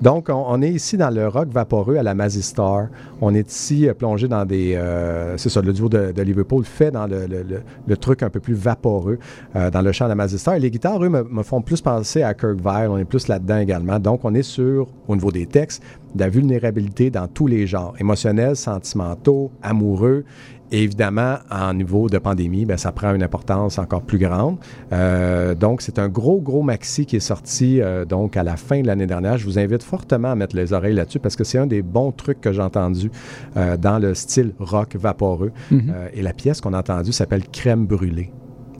[SPEAKER 1] Donc, on, on est ici dans le rock vaporeux à la Mazistar. On est ici euh, plongé dans des... euh, c'est ça, le duo de, de Liverpool fait dans le, le- le- le truc un peu plus vaporeux euh, dans le chant de la Mazistar. Et les guitares, eux, me, me font plus penser à Kirk Vile. On est plus là-dedans également. Donc, on est sur, au niveau des textes, de la vulnérabilité dans tous les genres, émotionnels, sentimentaux, amoureux. Et évidemment, en niveau de pandémie, ben, ça prend une importance encore plus grande. Euh, donc, c'est un gros, gros maxi qui est sorti euh, donc à la fin de l'année dernière. Je vous invite fortement à mettre les oreilles là-dessus parce que c'est un des bons trucs que j'ai entendu euh, dans le style rock vaporeux.
[SPEAKER 2] Mhm.
[SPEAKER 1] Euh, et la pièce qu'on a entendue s'appelle Crème brûlée.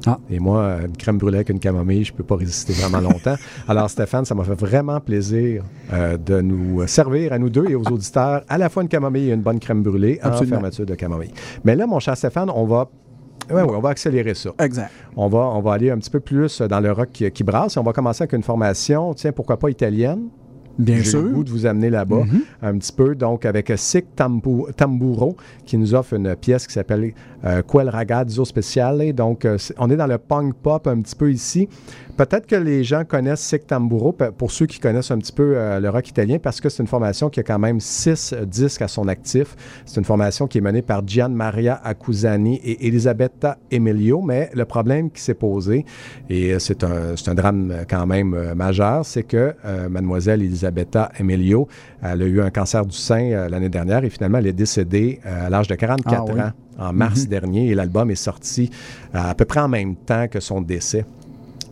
[SPEAKER 2] Ah.
[SPEAKER 1] Et moi, une crème brûlée avec une camomille, je ne peux pas résister vraiment longtemps. *laughs* Alors, Stéphane, ça m'a fait vraiment plaisir euh, de nous servir à nous deux et aux auditeurs à la fois une camomille et une bonne crème brûlée en
[SPEAKER 2] Absolument.
[SPEAKER 1] fermeture de camomille. Mais là, mon cher Stéphane, on va, on va accélérer ça.
[SPEAKER 2] Exact.
[SPEAKER 1] On va, on va aller un petit peu plus dans le rock qui, qui brasse on va commencer avec une formation, tiens, pourquoi pas italienne?
[SPEAKER 2] Bien sûr.
[SPEAKER 1] le goût de vous amener là-bas
[SPEAKER 2] Mhm.
[SPEAKER 1] un petit peu. Donc, avec Sic Tambu- Tamburo, qui nous offre une pièce qui s'appelle euh, Quel Ragazzo Speciale. Donc, euh, on est dans le punk pop un petit peu ici. Peut-être que les gens connaissent Sic Tamburo, pour ceux qui connaissent un petit peu euh, le rock italien, parce que c'est une formation qui a quand même six disques à son actif. C'est une formation qui est menée par Gian Maria Accusani et Elisabetta Emilio, mais le problème qui s'est posé, et euh, c'est un, drame euh, quand même euh, majeur, c'est que euh, mademoiselle Elisabetta Emilio, elle a eu un cancer du sein l'année dernière et finalement elle est décédée à l'âge de 44
[SPEAKER 2] Ah oui.
[SPEAKER 1] ans en mars
[SPEAKER 2] Mhm.
[SPEAKER 1] dernier et l'album est sorti à peu près en même temps que son décès.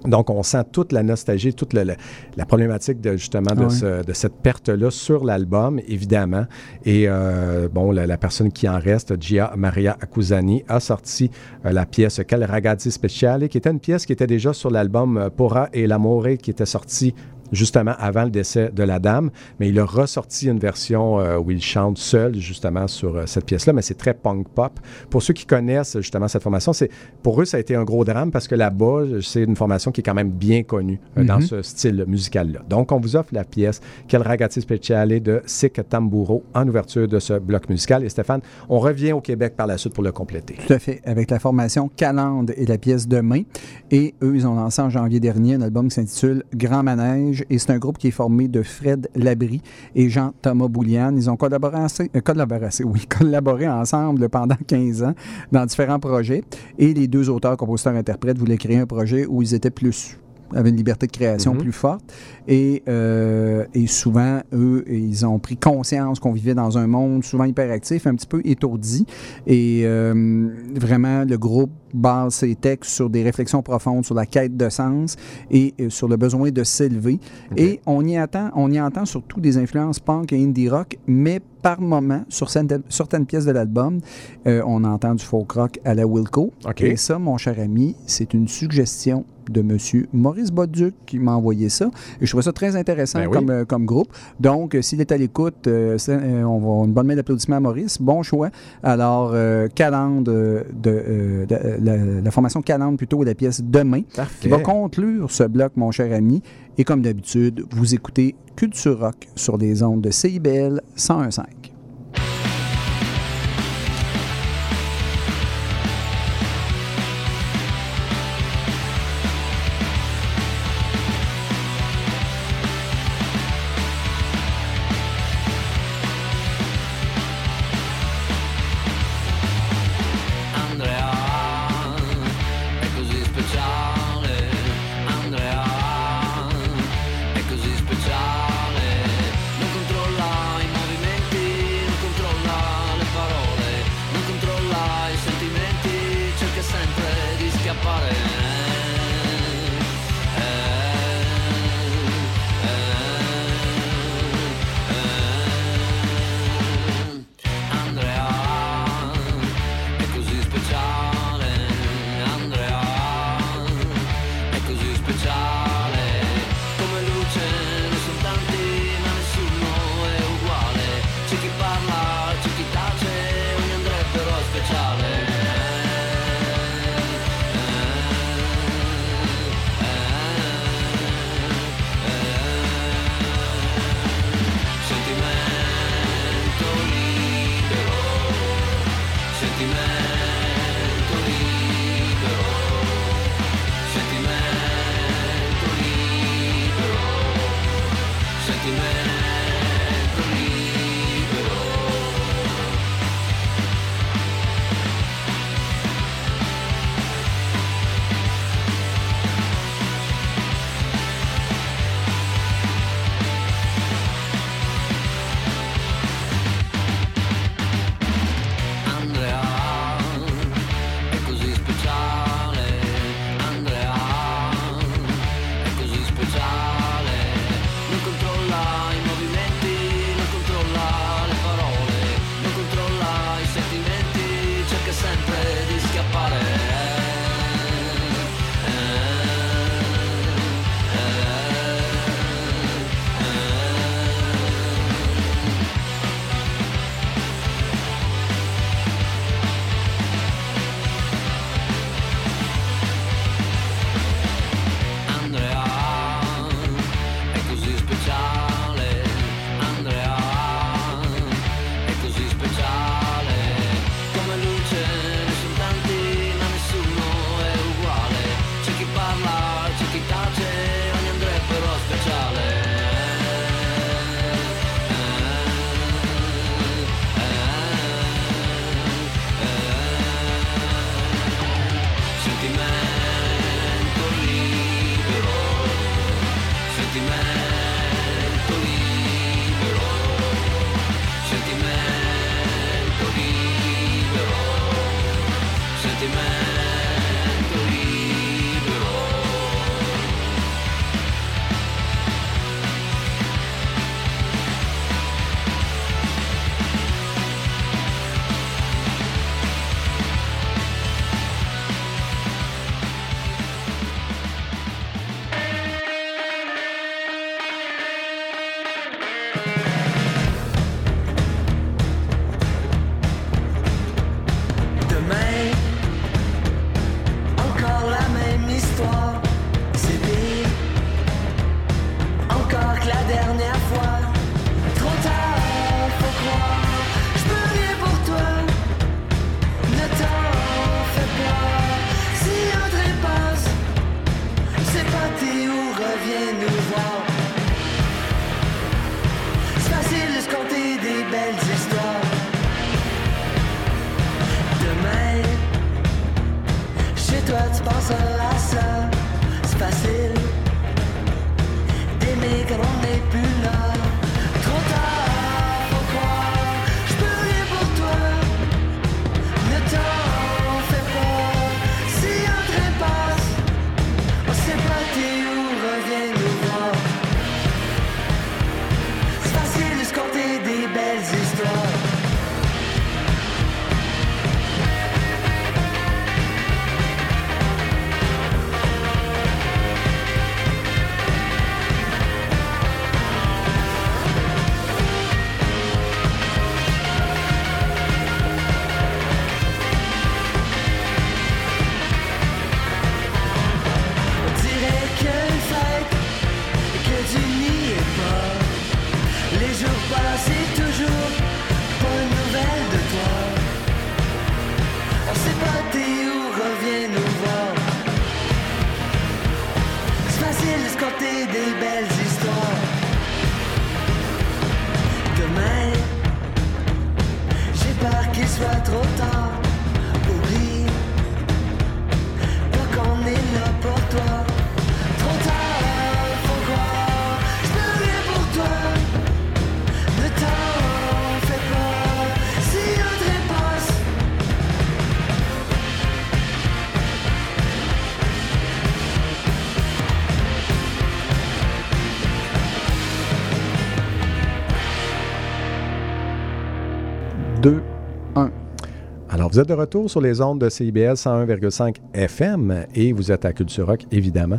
[SPEAKER 1] Donc, on sent toute la nostalgie, toute la problématique de justement de,
[SPEAKER 2] Ah oui.
[SPEAKER 1] ce- de cette perte-là sur l'album, évidemment. Et euh, bon, la, la personne qui en reste, Gia Maria Accusani, a sorti euh, la pièce Quel Ragazzi Speciale, qui était une pièce qui était déjà sur l'album euh, Pora et l'Amore, qui était sorti justement avant le décès de la dame, mais il a ressorti une version euh, où il chante seul justement sur euh, cette pièce-là, mais c'est très punk pop. Pour ceux qui connaissent justement cette formation, c'est pour eux ça a été un gros drame parce que là-bas c'est une formation qui est quand même bien connue euh, dans
[SPEAKER 2] Mhm.
[SPEAKER 1] ce style musical-là. Donc on vous offre la pièce Quel ragazzi speciale de Sic Tamburo en ouverture de ce bloc musical. Et Stéphane, on revient au Québec par la suite pour le compléter.
[SPEAKER 2] Tout à fait, avec la formation Calande et la pièce Demain. Et eux, ils ont lancé en janvier dernier un album qui s'intitule Grand Manège. Et c'est un groupe qui est formé de Fred Labrie et Jean-Thomas Boulian. Ils ont collaboré, euh, *laughs* collaboré ensemble pendant 15 ans dans différents projets. Et les deux auteurs, compositeurs, interprètes voulaient créer un projet où ils étaient plus avaient une liberté de création
[SPEAKER 1] Mhm.
[SPEAKER 2] plus forte. Et, euh, et souvent, eux, ils ont pris conscience qu'on vivait dans un monde souvent hyperactif, un petit peu étourdi. Et euh, vraiment, le groupe base ses textes sur des réflexions profondes sur la quête de sens et euh, sur le besoin de s'élever. Et on y, attend, on y entend surtout des influences punk et indie rock, mais par moment, sur certaines, certaines pièces de l'album, on entend du folk rock à la Wilco. Et ça, mon cher ami, c'est une suggestion de M. Maurice Boduc qui m'a envoyé ça. Et je trouvais ça très intéressant
[SPEAKER 1] Ben
[SPEAKER 2] comme, euh, comme groupe. Donc, euh, s'il est à l'écoute, euh, on va une bonne main d'applaudissements à Maurice. Bon choix. Alors, euh, Calande, de, de- la, la formation Calande plutôt, la pièce Demain, qui va conclure ce bloc, mon cher ami. Et comme d'habitude, vous écoutez Culture Rock sur les ondes de CIBL 101.5.
[SPEAKER 1] Vous êtes de retour sur les ondes de CIBL 101,5 FM et vous êtes à Culture Rock, évidemment.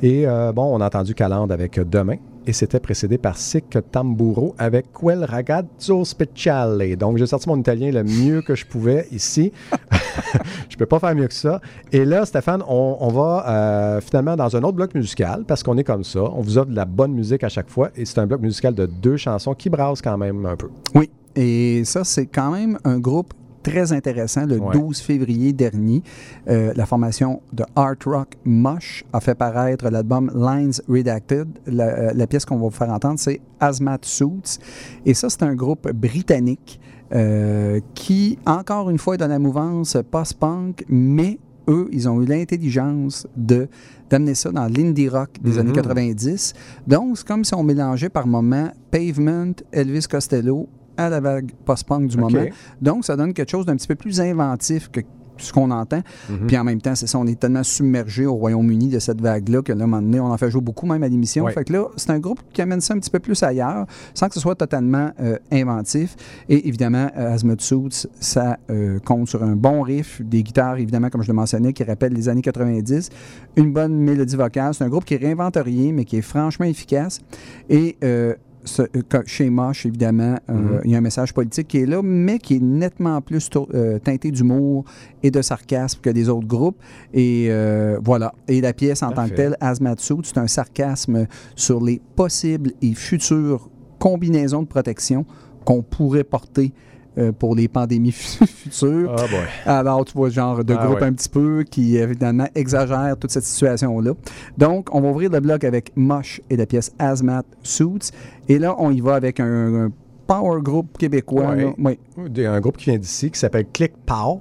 [SPEAKER 1] Et euh, bon, on a entendu Calande avec Demain et c'était précédé par Sic Tamburo avec Quel Ragazzo Speciale. Donc, j'ai sorti mon italien le mieux que je pouvais ici. *laughs* je peux pas faire mieux que ça. Et là, Stéphane, on, on va euh, finalement dans un autre bloc musical parce qu'on est comme ça. On vous offre de la bonne musique à chaque fois et c'est un bloc musical de deux chansons qui brassent quand même un peu.
[SPEAKER 2] Oui, et ça, c'est quand même un groupe très intéressant. Le
[SPEAKER 1] Ouais.
[SPEAKER 2] 12 février dernier, euh, la formation de Art Rock Mush a fait paraître l'album Lines Redacted. La, euh, la pièce qu'on va vous faire entendre, c'est Hazmat Suits. Et ça, c'est un groupe britannique euh, qui, encore une fois, est dans la mouvance post-punk, mais eux, ils ont eu l'intelligence de d'amener ça dans l'indie rock des
[SPEAKER 1] Mhm.
[SPEAKER 2] années 90. Donc, c'est comme si on mélangeait par moments Pavement, Elvis Costello à la vague post-punk du moment. Donc, ça donne quelque chose d'un petit peu plus inventif que ce qu'on entend.
[SPEAKER 1] Mhm.
[SPEAKER 2] Puis en même temps, c'est ça, on est tellement submergé au Royaume-Uni de cette vague-là que là, à un moment donné, on en fait jouer beaucoup même à l'émission.
[SPEAKER 1] Ouais.
[SPEAKER 2] Fait que là, c'est un groupe qui amène ça un petit peu plus ailleurs, sans que ce soit totalement euh, inventif. Et évidemment, euh, Azimuth Suits, ça euh, compte sur un bon riff, des guitares, évidemment, comme je le mentionnais, qui rappellent les années 90, une bonne mélodie vocale. C'est un groupe qui réinvente rien, mais qui est franchement efficace. Et euh, ce- euh, chez Mosh, évidemment, euh,
[SPEAKER 1] Mhm.
[SPEAKER 2] il y a un message politique qui est là, mais qui est nettement plus euh, teinté d'humour et de sarcasme que des autres groupes. Et euh, voilà. Et la pièce en tant que telle, Hazmat-Suit, c'est un sarcasme sur les possibles et futures combinaisons de protection qu'on pourrait porter euh, pour les pandémies fu- *laughs* futures.
[SPEAKER 1] Ah, boy.
[SPEAKER 2] Alors, tu vois, genre de
[SPEAKER 1] Ah
[SPEAKER 2] groupe
[SPEAKER 1] ouais.
[SPEAKER 2] un petit peu qui, évidemment, exagère toute cette situation-là. Donc, on va ouvrir le bloc avec Mosh et la pièce Hazmat Suits. Et là, on y va avec un, un power group québécois.
[SPEAKER 1] Ouais.
[SPEAKER 2] là.
[SPEAKER 1] Un groupe qui vient d'ici qui s'appelle Click Pow.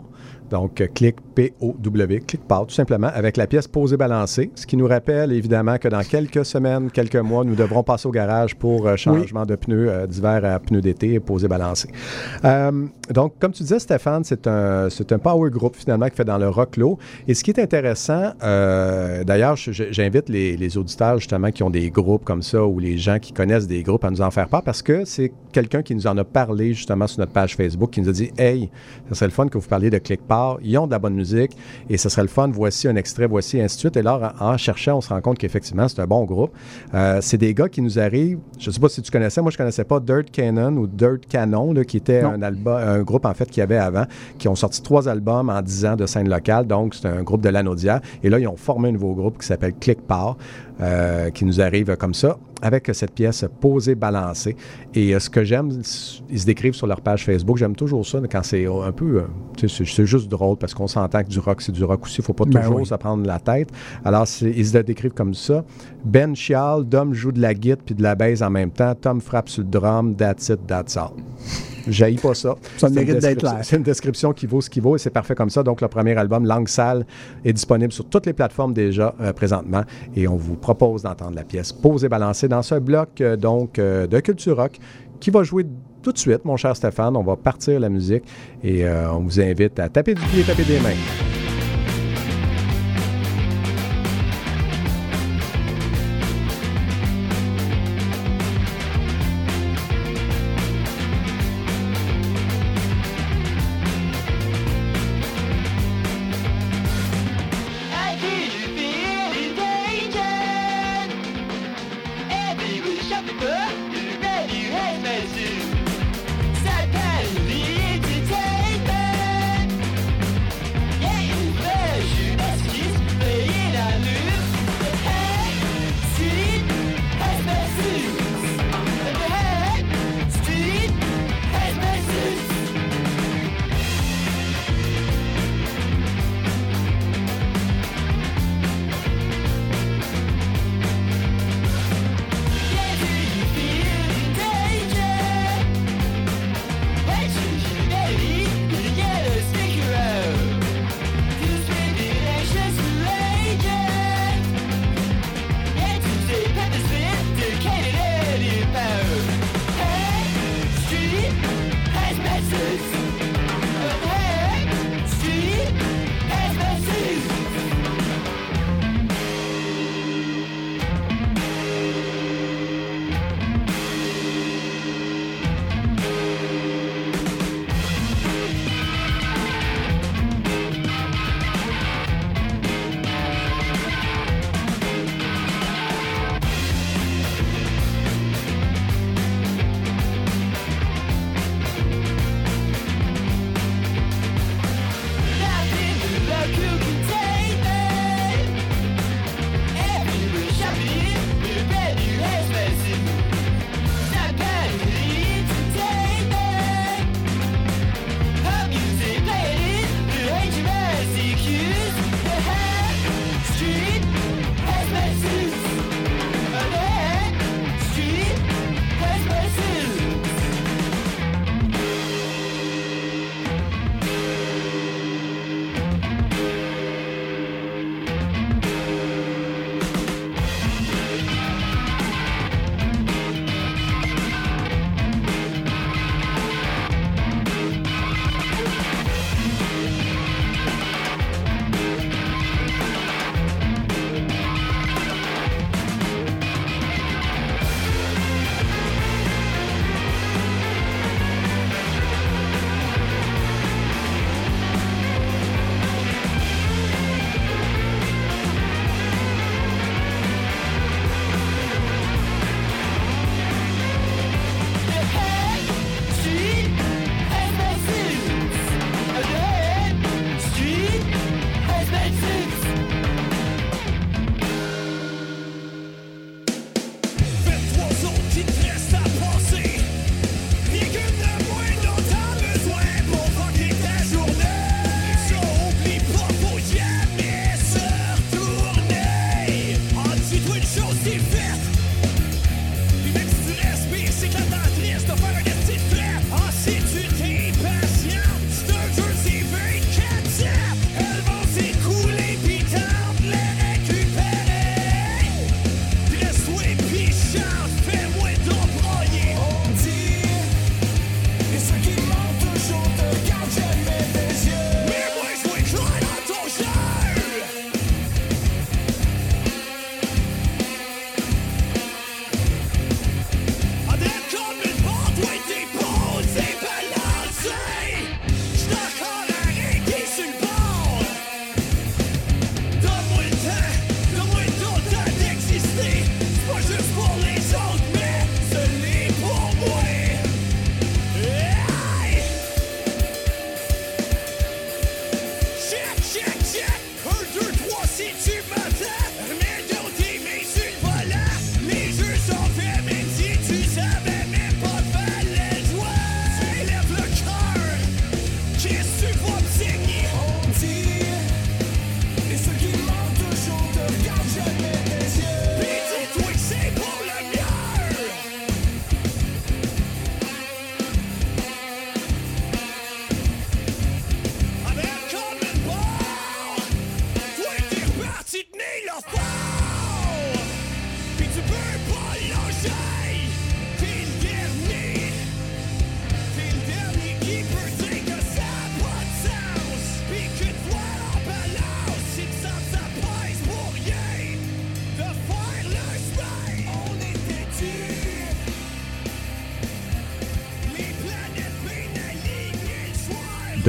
[SPEAKER 1] Donc, Click P-O-W, Click Pow, tout simplement, avec la pièce posée balancée. Ce qui nous rappelle évidemment que dans quelques semaines, quelques mois, nous devrons passer au garage pour euh, changement de pneus euh, d'hiver à pneus d'été et posé balancé. Euh, donc, comme tu disais, Stéphane, c'est un, un power group finalement qui fait dans le rock low. Et ce qui est intéressant, euh, d'ailleurs, j'invite les, les auditeurs justement qui ont des groupes comme ça ou les gens qui connaissent des groupes à nous en faire part parce que c'est quelqu'un qui nous en a parlé justement sur notre page Facebook qui nous a dit Hey, ça serait le fun que vous parliez de Click Ils ont de la bonne musique et ce serait le fun. Voici un extrait, voici, et ainsi de suite. Et là, en, en cherchant, on se rend compte qu'effectivement, c'est un bon groupe. Euh, c'est des gars qui nous arrivent. Je ne sais pas si tu connaissais, moi, je ne connaissais pas Dirt Cannon ou Dirt Canon, là, qui était
[SPEAKER 2] Non.
[SPEAKER 1] un, album, un groupe en fait qu'il y avait avant, qui ont sorti trois albums en 10 ans de scène locale. Donc, c'est un groupe de l'Anaudière. Et là, ils ont formé un nouveau groupe qui s'appelle Click Power, euh, qui nous arrive comme ça, avec cette pièce posée, balancée. Et euh, ce que j'aime, ils se décrivent sur leur page Facebook. J'aime toujours ça quand c'est un peu. euh, c'est juste drôle parce qu'on s'entend que du rock, c'est du rock aussi. Il ne faut pas
[SPEAKER 2] Ben
[SPEAKER 1] toujours
[SPEAKER 2] oui.
[SPEAKER 1] se prendre la tête. Alors, ils se le décrivent comme ça. Ben chiale, Dom joue de la guitare puis de la baisse en même temps. Tom frappe sur le drum. That's it, that's all. J'haïs pas ça.
[SPEAKER 2] Ça
[SPEAKER 1] C'est une
[SPEAKER 2] mérite d'être
[SPEAKER 1] description-
[SPEAKER 2] clair.
[SPEAKER 1] C'est une description qui vaut ce qui vaut et c'est parfait comme ça. Donc, le premier album, Langue Sale, est disponible sur toutes les plateformes déjà euh, présentement et on vous propose d'entendre la pièce Posée balancée dans ce bloc euh, donc euh, de Culture Rock qui va jouer tout de suite, mon cher Stéphane. On va partir la musique et on vous invite à taper du pied, taper des mains.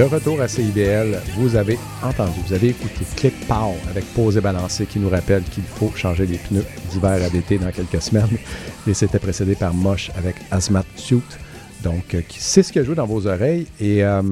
[SPEAKER 11] De
[SPEAKER 1] retour à CIBL, vous avez entendu, vous avez écouté Click Pow avec Pause et Balancé qui nous rappelle qu'il faut changer les pneus d'hiver à d'été dans quelques semaines. Et c'était précédé par Mosh avec Asmat Suit. Donc, euh, c'est ce qui a joué dans vos oreilles. Et euh,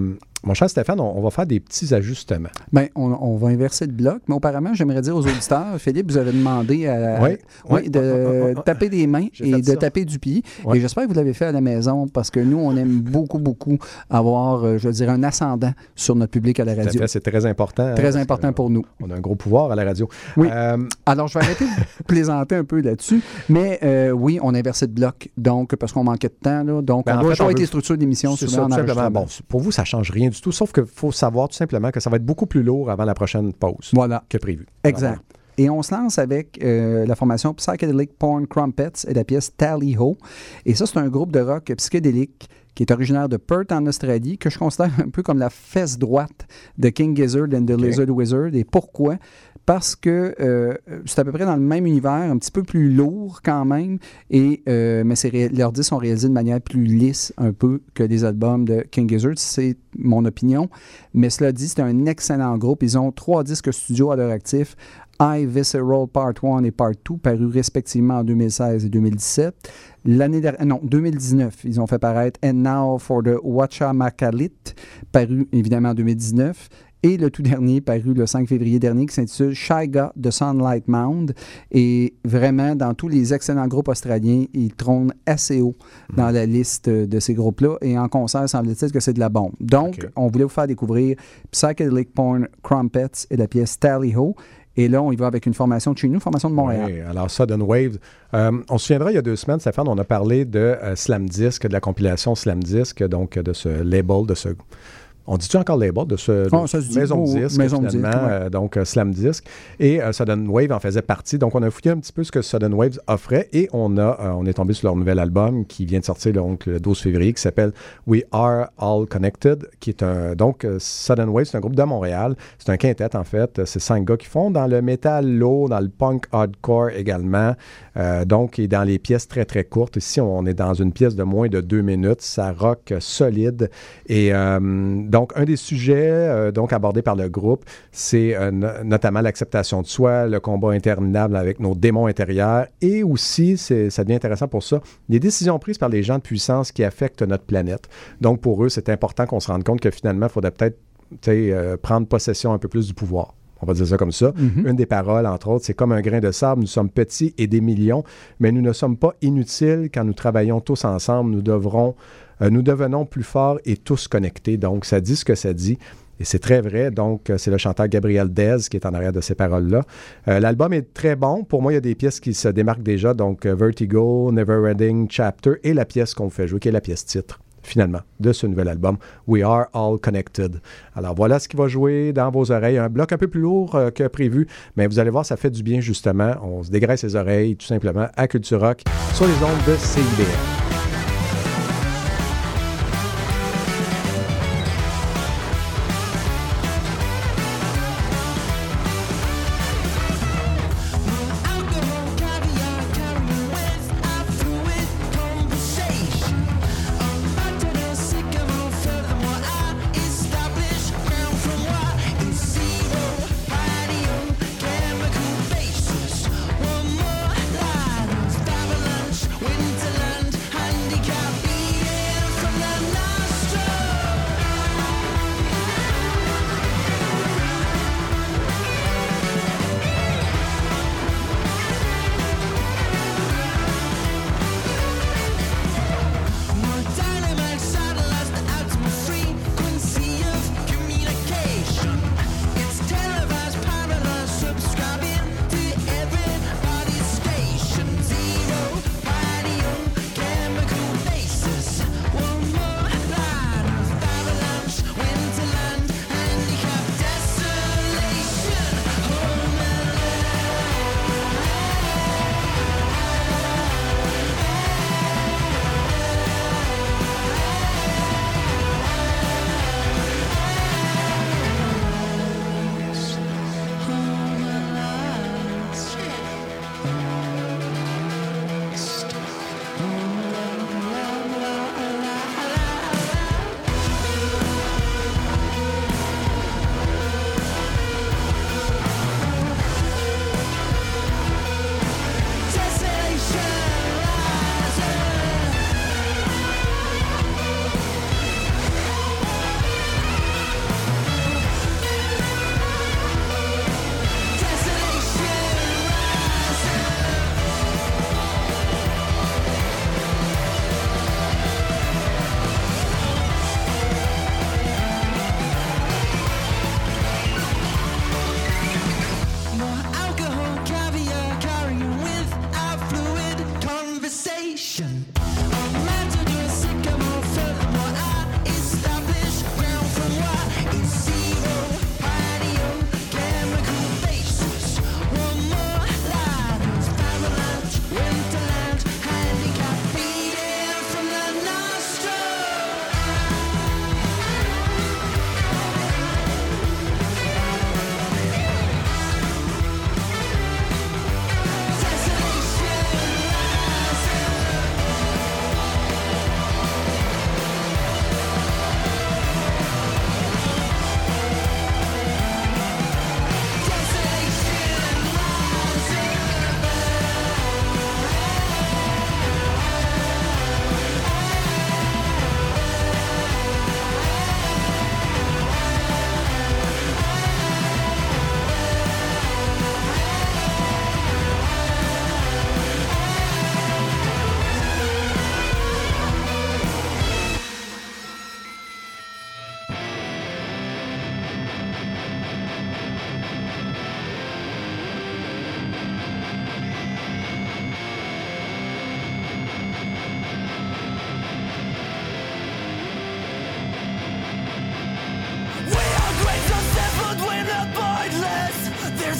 [SPEAKER 1] mon cher Stéphane, on, on va faire des petits ajustements.
[SPEAKER 2] Ben, on, on va inverser le bloc, mais auparavant, j'aimerais dire aux auditeurs, *laughs* Philippe, vous avez demandé à,
[SPEAKER 1] Oui,
[SPEAKER 2] oui,
[SPEAKER 1] oui,
[SPEAKER 2] de taper des mains et de
[SPEAKER 1] ça.
[SPEAKER 2] taper du pied.
[SPEAKER 1] Oui.
[SPEAKER 2] Et j'espère que vous l'avez fait à la maison parce que nous, on aime *laughs* beaucoup, beaucoup avoir, euh, je veux dire, un ascendant sur notre public à la radio.
[SPEAKER 1] c'est très important.
[SPEAKER 2] Très important pour nous.
[SPEAKER 1] On a un gros pouvoir à la radio.
[SPEAKER 2] Oui.
[SPEAKER 1] Euh,
[SPEAKER 2] Alors, je vais arrêter de *laughs* plaisanter un peu là-dessus, mais euh, oui, on a inversé de bloc, donc, parce qu'on manquait de temps, là, donc
[SPEAKER 1] Ben,
[SPEAKER 2] on
[SPEAKER 1] en
[SPEAKER 2] doit jouer avec les structures d'émission.
[SPEAKER 1] Bon, pour vous, ça change rien du tout, sauf qu'il faut savoir tout simplement que ça va être beaucoup plus lourd avant la prochaine pause
[SPEAKER 2] Voilà.
[SPEAKER 1] que prévu.
[SPEAKER 2] Exact. Et on se lance avec euh, la formation Psychedelic Porn Crumpets et la pièce Tally Ho. Et ça, c'est un groupe de rock psychédélique qui est originaire de Perth en Australie, que je considère *laughs* un peu comme la fesse droite de King Gizzard and the Lizard Wizard. Et pourquoi? Parce que euh, c'est à peu près dans le même univers, un petit peu plus lourd quand même, et, euh, mais leurs disques sont réalisés de manière plus lisse un peu que les albums de King Gizzard. C'est mon opinion. Mais cela dit, c'est un excellent groupe. Ils ont trois disques studio à leur actif. I Visceral Part 1 et Part 2, parus respectivement en 2016 et 2017. L'année dernière, non, 2019, ils ont fait paraître And Now for the Wachamacalit, paru évidemment en 2019. Et le tout dernier, paru le 5 février dernier, qui s'intitule Shy Got the Sunlight Mound. Et vraiment, dans tous les excellents groupes australiens, il trône assez haut dans la liste de ces groupes-là. Et en concert, semble-t-il que c'est de la bombe. Donc, on voulait vous faire découvrir Psychedelic Porn Crumpets et la pièce Tally Ho. Et là, on y va avec une formation de chez nous, formation de Montréal.
[SPEAKER 1] Oui, alors Sudden Wave. Euh, on se souviendra, il y a deux semaines, Stéphane, on a parlé de euh, Slam Disc, de la compilation Slam Disc, donc de ce label, de ce... On dit-tu encore label de ce
[SPEAKER 2] Oh,
[SPEAKER 1] de
[SPEAKER 2] dit,
[SPEAKER 1] maison
[SPEAKER 2] oh,
[SPEAKER 1] de disque,
[SPEAKER 2] maison de
[SPEAKER 1] finalement,
[SPEAKER 2] disque, ouais.
[SPEAKER 1] donc Slam Disc. Et euh, Sudden Wave en faisait partie. Donc, on a fouillé un petit peu ce que Sudden Waves offrait et on, a, euh, on est tombé sur leur nouvel album qui vient de sortir donc, le 12 février qui s'appelle We Are All Connected, qui est un. Donc, euh, Sudden Wave, c'est un groupe de Montréal. C'est un quintet, en fait. C'est cinq gars qui font dans le metal low, dans le punk hardcore également. Euh, donc, et dans les pièces très, très courtes. Ici, on est dans une pièce de moins de deux minutes. Ça rock solide. Et euh, donc, un des sujets euh, donc abordés par le groupe, c'est no- notamment l'acceptation de soi, le combat interminable avec nos démons intérieurs. Et aussi, ça devient intéressant pour ça, les décisions prises par les gens de puissance qui affectent notre planète. Donc, pour eux, c'est important qu'on se rende compte que finalement, il faudrait peut-être prendre possession un peu plus du pouvoir.
[SPEAKER 9] On va dire ça comme ça. Une des paroles, entre autres, c'est comme un grain de sable. Nous sommes petits et des millions, mais nous ne sommes pas inutiles quand nous travaillons tous ensemble. Nous devrons, euh, nous devenons plus forts et tous connectés. Donc, ça dit ce que ça dit. Et c'est très vrai. Donc, euh, c'est le chanteur Gabriel Dez qui est en arrière de ces paroles-là. Euh, L'album est très bon. Pour moi, il y a des pièces qui se démarquent déjà. Donc, Vertigo, Never Ending Chapter et la pièce qu'on fait jouer, qui est la pièce titre, finalement, de ce nouvel album, We Are All Connected. Alors, voilà ce qui va jouer dans vos oreilles. Un bloc un peu plus lourd euh, que prévu, mais vous allez voir, ça fait du bien, justement. On se dégraisse les oreilles, tout simplement, à Culture Rock, sur les ondes de CIBL.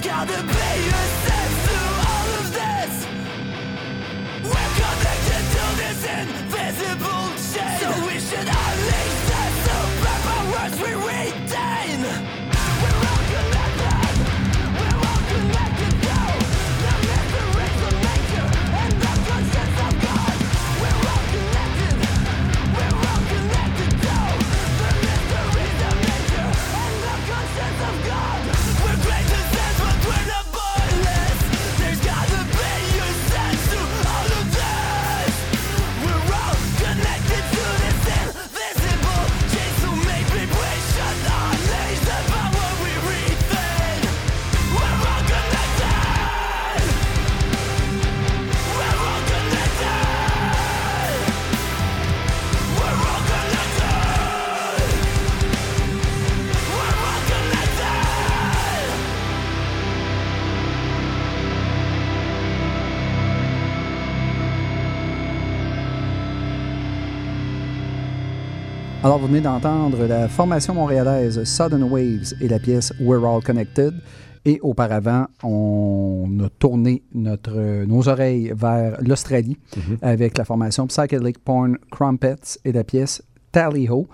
[SPEAKER 11] got the
[SPEAKER 2] best. Vous venez d'entendre la formation montréalaise Sudden Waves et la pièce We're All Connected. Et auparavant, on a tourné notre, nos oreilles vers l'Australie
[SPEAKER 1] Mhm.
[SPEAKER 2] avec la formation Psychedelic Porn Crumpets et la pièce Tally Ho.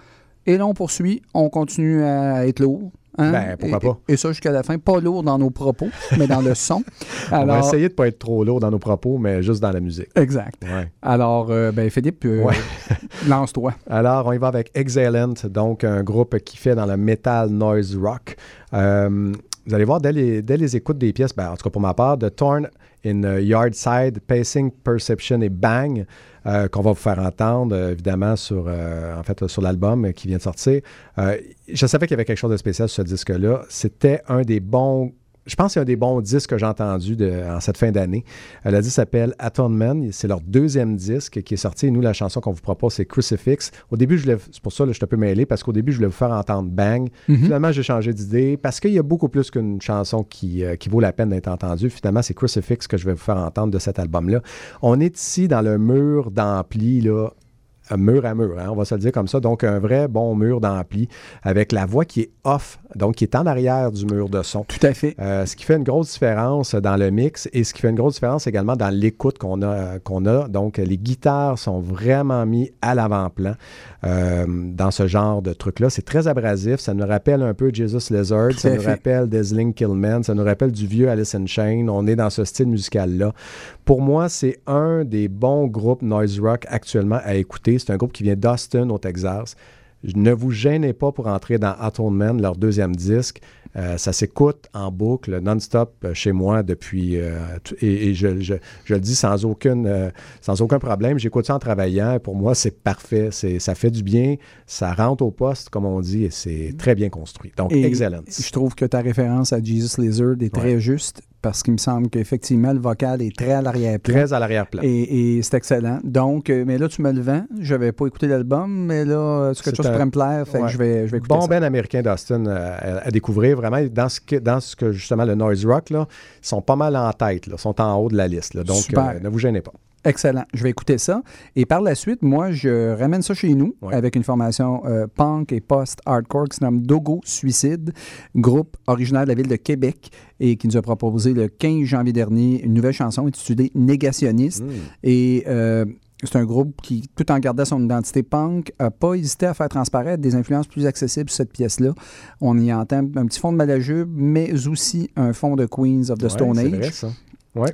[SPEAKER 2] Et là, on poursuit, on continue à être lourd. Hein?
[SPEAKER 1] Ben, pourquoi
[SPEAKER 2] Et-
[SPEAKER 1] pas?
[SPEAKER 2] Et, ça jusqu'à la fin. Pas lourd dans nos propos, *laughs* mais dans le son.
[SPEAKER 1] On va
[SPEAKER 2] Alors,
[SPEAKER 1] essayer de ne pas être trop lourd dans nos propos, mais juste dans la musique.
[SPEAKER 2] exact.
[SPEAKER 1] Ouais.
[SPEAKER 2] Alors, euh, ben, Philippe, euh,
[SPEAKER 1] Ouais. *laughs*
[SPEAKER 2] lance-toi.
[SPEAKER 1] Alors, on y va avec Exhalent, donc un groupe qui fait dans le metal noise rock. Euh, vous allez voir, dès les, dès les écoutes des pièces, ben, en tout cas pour ma part, de Torn in uh, Yardside, Pacing, Perception et Bang, euh, qu'on va vous faire entendre, euh, évidemment, sur, euh, en fait, sur l'album qui vient de sortir. Euh, je savais qu'il y avait quelque chose de spécial sur ce disque-là. C'était un des bons je pense que c'est un des bons disques que j'ai entendu de- en cette fin d'année. Euh, le disque s'appelle Atonement. C'est leur deuxième disque qui est sorti. Et nous, la chanson qu'on vous propose, c'est Crucifix. Au début, je c'est pour ça que je suis un peu mêlé, parce qu'au début, je voulais vous faire entendre Bang. Finalement, j'ai changé d'idée parce qu'il y a beaucoup plus qu'une chanson qui, euh, qui vaut la peine d'être entendue. Finalement, c'est Crucifix que je vais vous faire entendre de cet album-là. On est ici dans le mur d'ampli, là, mur à mur, hein, on va se le dire comme ça. Donc, un vrai bon mur d'ampli avec la voix qui est off, donc qui est en arrière du mur de son.
[SPEAKER 2] Tout à fait.
[SPEAKER 1] Euh, ce qui fait une grosse différence dans le mix et ce qui fait une grosse différence également dans l'écoute qu'on a, qu'on a. Donc, les guitares sont vraiment mis à l'avant-plan euh, dans ce genre de truc-là. C'est très abrasif. Ça nous rappelle un peu Jesus Lizard.
[SPEAKER 2] Tout
[SPEAKER 1] Ça nous
[SPEAKER 2] fait.
[SPEAKER 1] rappelle Dazzling Killman. Ça nous rappelle du vieux Alice in Chains. On est dans ce style musical-là. Pour moi, c'est un des bons groupes noise rock actuellement à écouter. C'est un groupe qui vient d'Austin, au Texas. Ne vous gênez pas pour entrer dans Atonement, leur deuxième disque. Euh, ça s'écoute en boucle, non-stop euh, chez moi depuis. euh, et et je, je- je le dis sans, aucune, euh, sans aucun problème. J'écoute ça en travaillant. Pour moi, c'est parfait. C'est, ça fait du bien. Ça rentre au poste, comme on dit, et c'est très bien construit. Donc,
[SPEAKER 2] Et
[SPEAKER 1] excellent.
[SPEAKER 2] Je trouve que ta référence à Jesus Lizard est très
[SPEAKER 1] Ouais.
[SPEAKER 2] juste parce qu'il me semble qu'effectivement, le vocal est très à l'arrière-plan.
[SPEAKER 1] Très à l'arrière-plan.
[SPEAKER 2] Et, et c'est excellent. Donc, mais là, tu me le vends. Je n'avais pas écouté l'album, mais là, c'est quelque chose qui pourrait me plaire? Fait
[SPEAKER 1] Ouais.
[SPEAKER 2] que je vais, je vais écouter
[SPEAKER 1] Bon
[SPEAKER 2] ça.
[SPEAKER 1] ben américain d'Austin à, à découvrir vraiment dans ce que dans ce que justement le noise rock là, sont pas mal en tête là, sont en haut de la liste là. donc euh, ne vous gênez pas.
[SPEAKER 2] Excellent. Je vais écouter ça. Et par la suite, moi, je ramène ça chez nous
[SPEAKER 1] Ouais.
[SPEAKER 2] avec une formation euh, punk et post-hardcore qui se nomme Dogo Suicide, groupe originaire de la ville de Québec et qui nous a proposé le 15 janvier dernier une nouvelle chanson intitulée Négationniste.
[SPEAKER 1] Mm.
[SPEAKER 2] Et euh, c'est un groupe qui, tout en gardant son identité punk, n'a pas hésité à faire transparaître des influences plus accessibles sur cette pièce-là. On y entend un petit fond de Malajube, mais aussi un fond de Queens of the
[SPEAKER 1] Ouais,
[SPEAKER 2] Stone Age.
[SPEAKER 1] vrai, ça.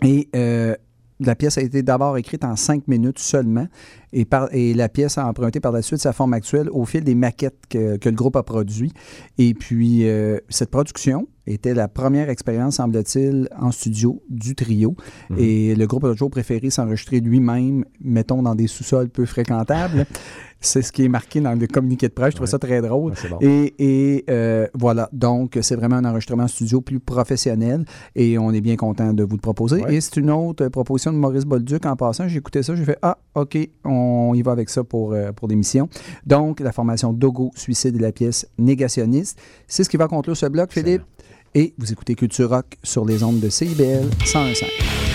[SPEAKER 2] Et euh, la pièce a été d'abord écrite en cinq minutes seulement. Et, par, et la pièce a emprunté par la suite sa forme actuelle au fil des maquettes que, que le groupe a produit. Et puis, euh, cette production était la première expérience, semble-t-il, en studio du trio.
[SPEAKER 1] Mhm.
[SPEAKER 2] Et le groupe a toujours préféré s'enregistrer lui-même, mettons, dans des sous-sols peu fréquentables. *laughs* C'est ce qui est marqué dans le communiqué de presse. Je trouve
[SPEAKER 1] Ouais.
[SPEAKER 2] ça très drôle.
[SPEAKER 1] Ouais, c'est bon.
[SPEAKER 2] Et, et, euh, voilà, donc c'est vraiment un enregistrement studio plus professionnel et on est bien content de vous le proposer.
[SPEAKER 1] Ouais.
[SPEAKER 2] Et c'est une autre proposition de Maurice Bolduc en passant. J'ai écouté ça, j'ai fait Ah, OK, on y va avec ça pour, euh, pour l'émission. Donc, la formation Dogo, Suicide et la pièce Négationniste. C'est ce qui va conclure ce bloc, Philippe? Et vous écoutez Culture Rock sur les ondes de CIBL 101.5.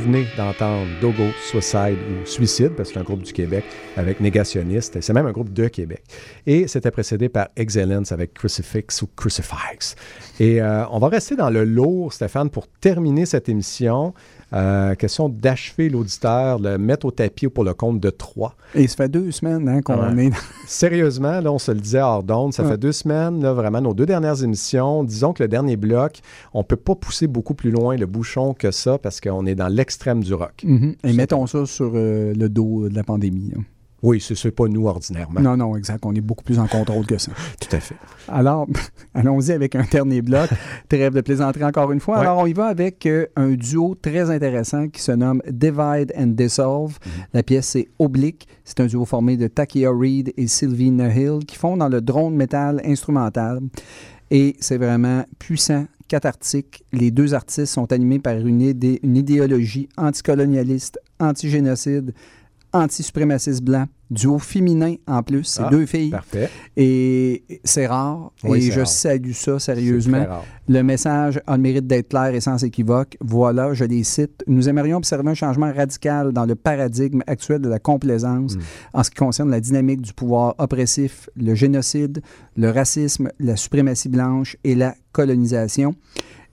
[SPEAKER 1] venez d'entendre Dogo, Suicide ou Suicide, parce que c'est un groupe du Québec avec Négationniste. C'est même un groupe de Québec. Et c'était précédé par Excellence avec Crucifix ou Crucifix. Et euh, on va rester dans le lourd, Stéphane, pour terminer cette émission. Euh, question d'achever l'auditeur, le mettre au tapis pour le compte de trois.
[SPEAKER 2] Et ça fait deux semaines hein, qu'on
[SPEAKER 1] Ouais.
[SPEAKER 2] est dans... *laughs*
[SPEAKER 1] Sérieusement, là, on se le disait hors d'onde, ça
[SPEAKER 2] Ouais.
[SPEAKER 1] fait deux semaines, là, vraiment, nos deux dernières émissions. Disons que le dernier bloc, on peut pas pousser beaucoup plus loin le bouchon que ça parce qu'on est dans l'extrême du rock.
[SPEAKER 2] Mhm. Et mettons ça sur euh, le dos de la pandémie. hein.
[SPEAKER 1] Oui, c'est c'est pas nous ordinairement.
[SPEAKER 2] Non, non, exact. On est beaucoup plus en contrôle que ça. *laughs*
[SPEAKER 1] Tout à fait.
[SPEAKER 2] Alors, *laughs* allons-y avec un dernier bloc. *laughs* Trêve de plaisanterie encore une fois.
[SPEAKER 1] Ouais.
[SPEAKER 2] Alors, on y va avec euh, un duo très intéressant qui se nomme Divide and Dissolve.
[SPEAKER 1] Mm-hmm.
[SPEAKER 2] La pièce, c'est Oblique. C'est un duo formé de Takia Reid et Sylvie Nahill qui font dans le drone metal instrumental. Et c'est vraiment puissant, cathartique. Les deux artistes sont animés par une, idée- une idéologie anticolonialiste, anti-génocide, anti-suprémaciste blanc, duo féminin en plus. C'est
[SPEAKER 1] Ah,
[SPEAKER 2] deux filles.
[SPEAKER 1] Parfait.
[SPEAKER 2] Et c'est rare.
[SPEAKER 1] Oui,
[SPEAKER 2] et je
[SPEAKER 1] rare.
[SPEAKER 2] salue ça sérieusement. Le message a le mérite d'être clair et sans équivoque. Voilà, je les cite. Nous aimerions observer un changement radical dans le paradigme actuel de la complaisance
[SPEAKER 1] Mm.
[SPEAKER 2] en ce qui concerne la dynamique du pouvoir oppressif, le génocide, le racisme, la suprématie blanche et la colonisation.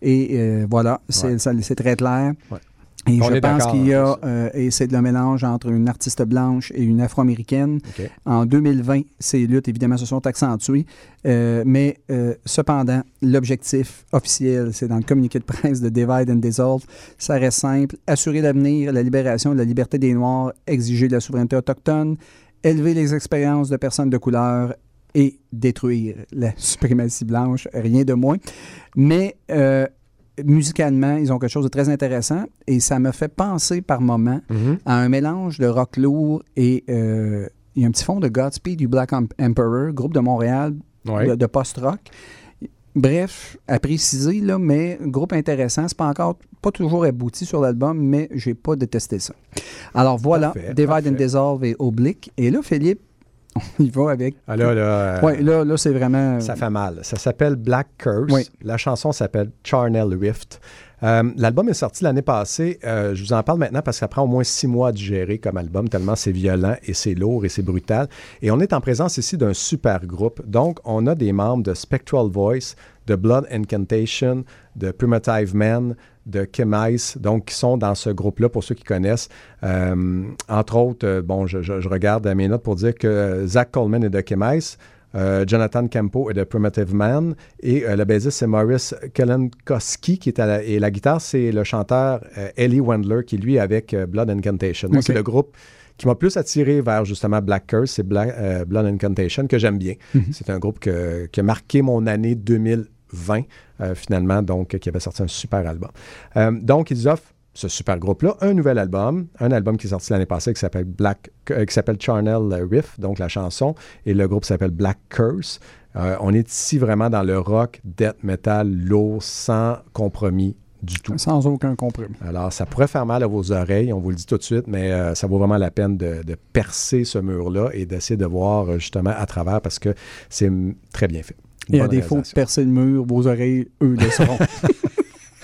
[SPEAKER 2] Et euh, voilà,
[SPEAKER 1] Ouais.
[SPEAKER 2] c'est très clair.
[SPEAKER 1] Ouais.
[SPEAKER 2] Et
[SPEAKER 1] On
[SPEAKER 2] je pense qu'il y a, euh, et c'est le mélange entre une artiste blanche et une afro-américaine. En 2020, ces luttes, évidemment, se sont accentuées. Euh, mais euh, cependant, l'objectif officiel, c'est dans le communiqué de presse de Divide and Dissolve, ça reste simple. Assurer l'avenir, la libération la liberté des Noirs, exiger la souveraineté autochtone, élever les expériences de personnes de couleur et détruire la *laughs* suprématie blanche, rien de moins. Mais euh, musicalement, ils ont quelque chose de très intéressant et ça me fait penser par moments
[SPEAKER 1] Mhm.
[SPEAKER 2] à un mélange de rock lourd et euh, il y a un petit fond de Godspeed du Black Em- Emperor, groupe de Montréal
[SPEAKER 1] Ouais.
[SPEAKER 2] de, de post-rock. Bref, à préciser, là, mais groupe intéressant. C'est pas encore, pas toujours abouti sur l'album, mais j'ai pas détesté ça. Alors voilà,
[SPEAKER 1] Parfait,
[SPEAKER 2] Divide
[SPEAKER 1] parfait.
[SPEAKER 2] and Dissolve et Oblique. Et là, Philippe, on *laughs* y va avec.
[SPEAKER 1] Ah, là, là, euh,
[SPEAKER 2] Ouais, là, là c'est vraiment.
[SPEAKER 1] Ça fait mal. Ça s'appelle Black Curse.
[SPEAKER 2] Oui.
[SPEAKER 1] La chanson s'appelle Charnel Rift. Euh, L'album est sorti l'année passée. Euh, je vous en parle maintenant parce que ça prend au moins six mois à digérer comme album, tellement c'est violent et c'est lourd et c'est brutal. Et on est en présence ici d'un super groupe. Donc, on a des membres de Spectral Voice, de Blood Incantation, de Primitive Man, de Ice, donc qui sont dans ce groupe-là, pour ceux qui connaissent. Euh, entre autres, euh, bon, je, je- je regarde mes notes pour dire que Zach Coleman est de euh, Jonathan Campo est de Primitive Man et euh, le bassiste c'est Maurice Kelenkowski qui est à la, et la guitare c'est le chanteur euh, Ellie Wendler qui lui est avec euh, Blood Incantation. Moi
[SPEAKER 2] Ok.
[SPEAKER 1] c'est le groupe qui m'a plus attiré vers justement Black Curse, euh, Blood Incantation que j'aime bien. C'est un groupe que- qui a marqué mon année 2020 euh, finalement, donc qui avait sorti un super album. Euh, donc ils offrent ce super groupe-là, un nouvel album, un album qui est sorti l'année passée qui s'appelle Black, euh, qui s'appelle Charnel Riff, donc la chanson, et le groupe s'appelle Black Curse. Euh, on est ici vraiment dans le rock, death metal, lourd, sans compromis du tout.
[SPEAKER 2] Sans aucun compromis.
[SPEAKER 1] Alors, ça pourrait faire mal à vos oreilles, on vous le dit tout de suite, mais euh, ça vaut vraiment la peine de, de percer ce mur-là et d'essayer de voir justement à travers parce que c'est très bien fait.
[SPEAKER 2] Et à
[SPEAKER 1] Bonne
[SPEAKER 2] défaut de
[SPEAKER 1] réalisation.
[SPEAKER 2] percer le mur, vos oreilles, eux, le seront. *laughs*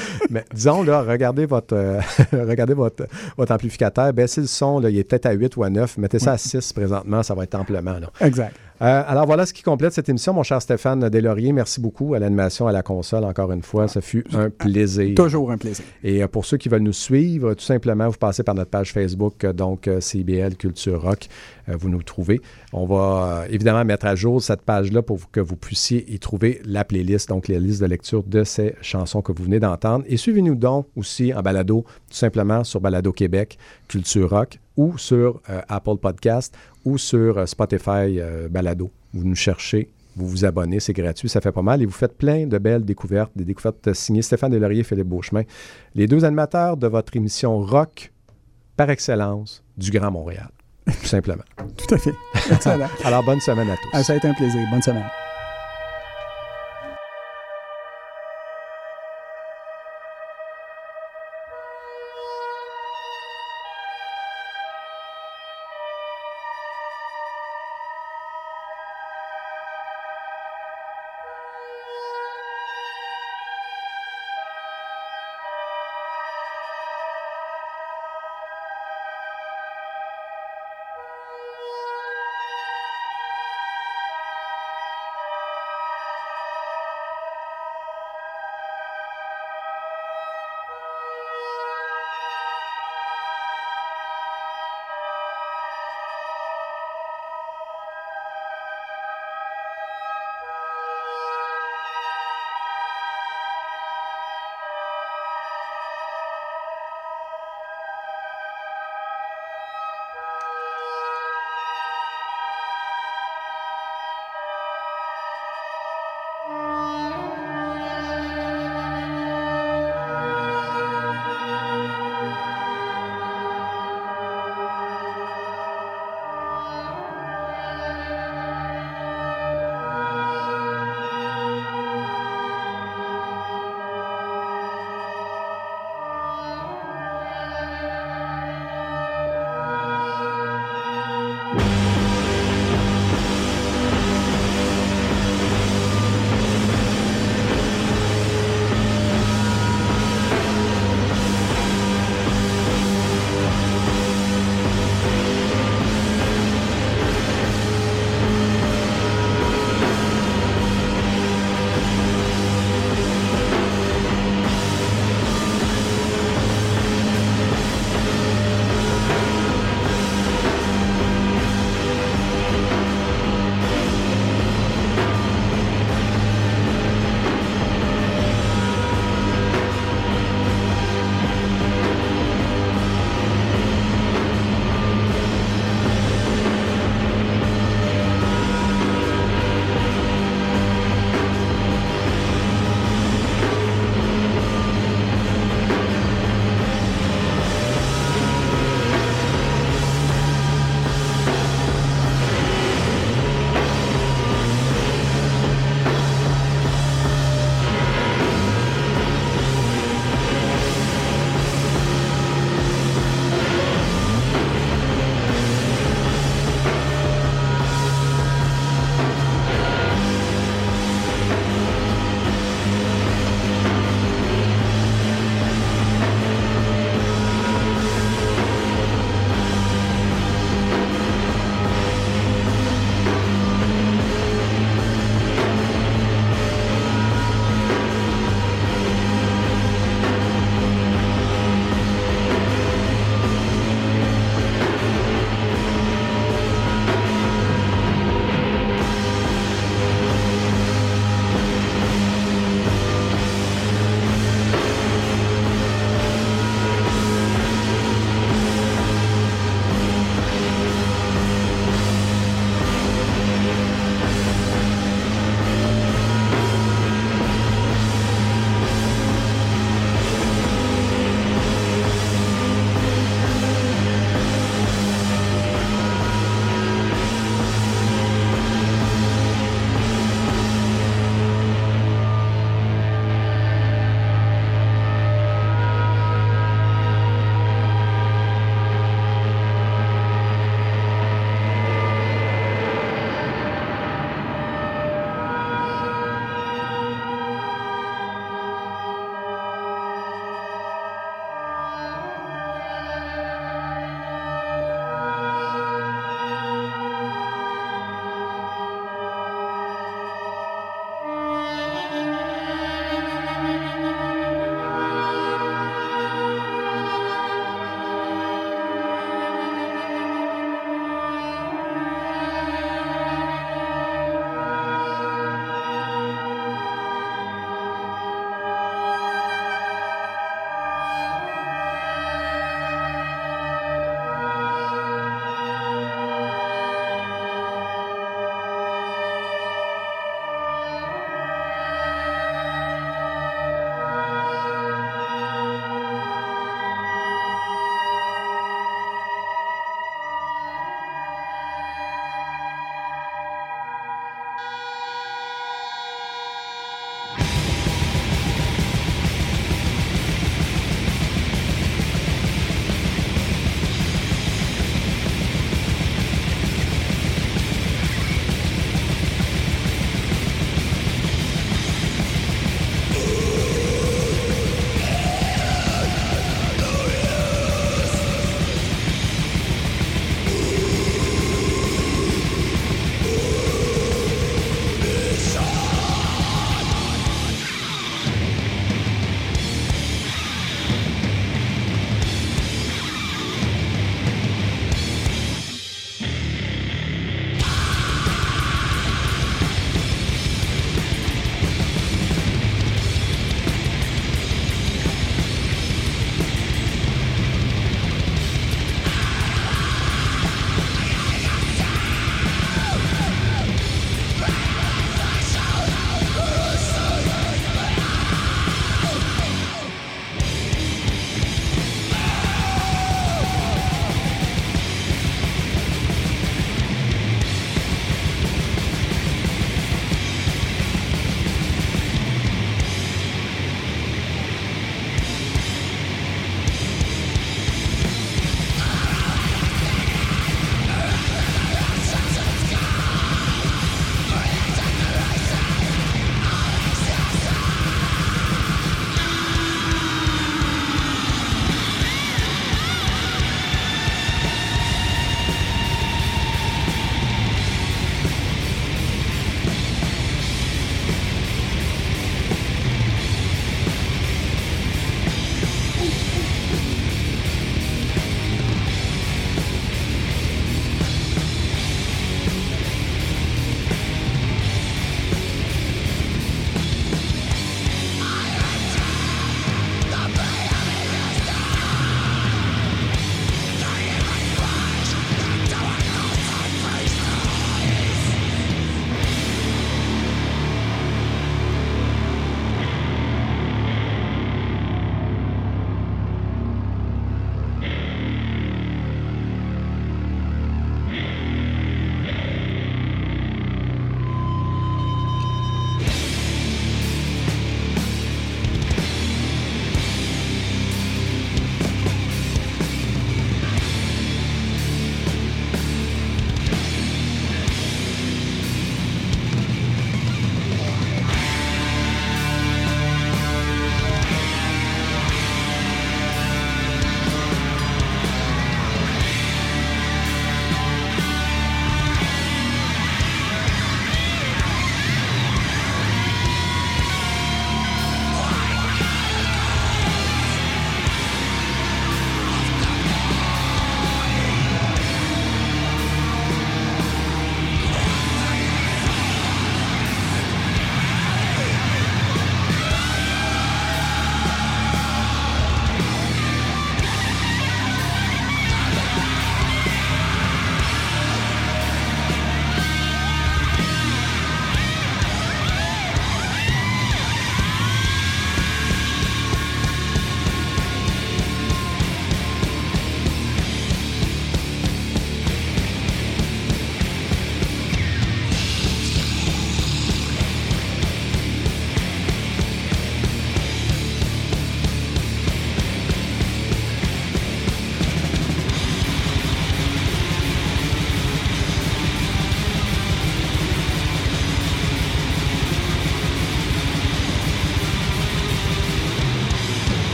[SPEAKER 2] *laughs*
[SPEAKER 1] Mais disons, là, regardez votre, euh, *laughs* regardez votre, votre amplificateur, baissez le son, là, il est peut-être à 8 ou à 9, mettez ça à 6 présentement, ça va être amplement. là.
[SPEAKER 2] exact.
[SPEAKER 1] Euh, alors voilà ce qui complète cette émission, mon cher Stéphane Deslauriers. Merci beaucoup à l'animation, à la console, encore une fois. Ce fut un plaisir.
[SPEAKER 2] Toujours un plaisir.
[SPEAKER 1] Et euh, pour ceux qui veulent nous suivre, tout simplement, vous passez par notre page Facebook, donc CBL Culture Rock. Euh, vous nous trouvez. On va euh, évidemment mettre à jour cette page-là pour que vous puissiez y trouver la playlist, donc les listes de lecture de ces chansons que vous venez d'entendre. Et suivez-nous donc aussi en balado, tout simplement sur Balado Québec, Culture Rock, ou sur euh, Apple Podcast, ou sur Spotify Balado. Vous nous cherchez, vous vous abonnez, c'est gratuit, ça fait pas mal. Et vous faites plein de belles découvertes, des découvertes signées Stéphane Delaurier et Philippe Beauchemin, les deux animateurs de votre émission rock par excellence du Grand Montréal. Tout simplement.
[SPEAKER 2] Tout à fait. Excellent. *laughs*
[SPEAKER 1] Alors, bonne semaine à tous.
[SPEAKER 2] Ah, ça a été un plaisir. Bonne semaine.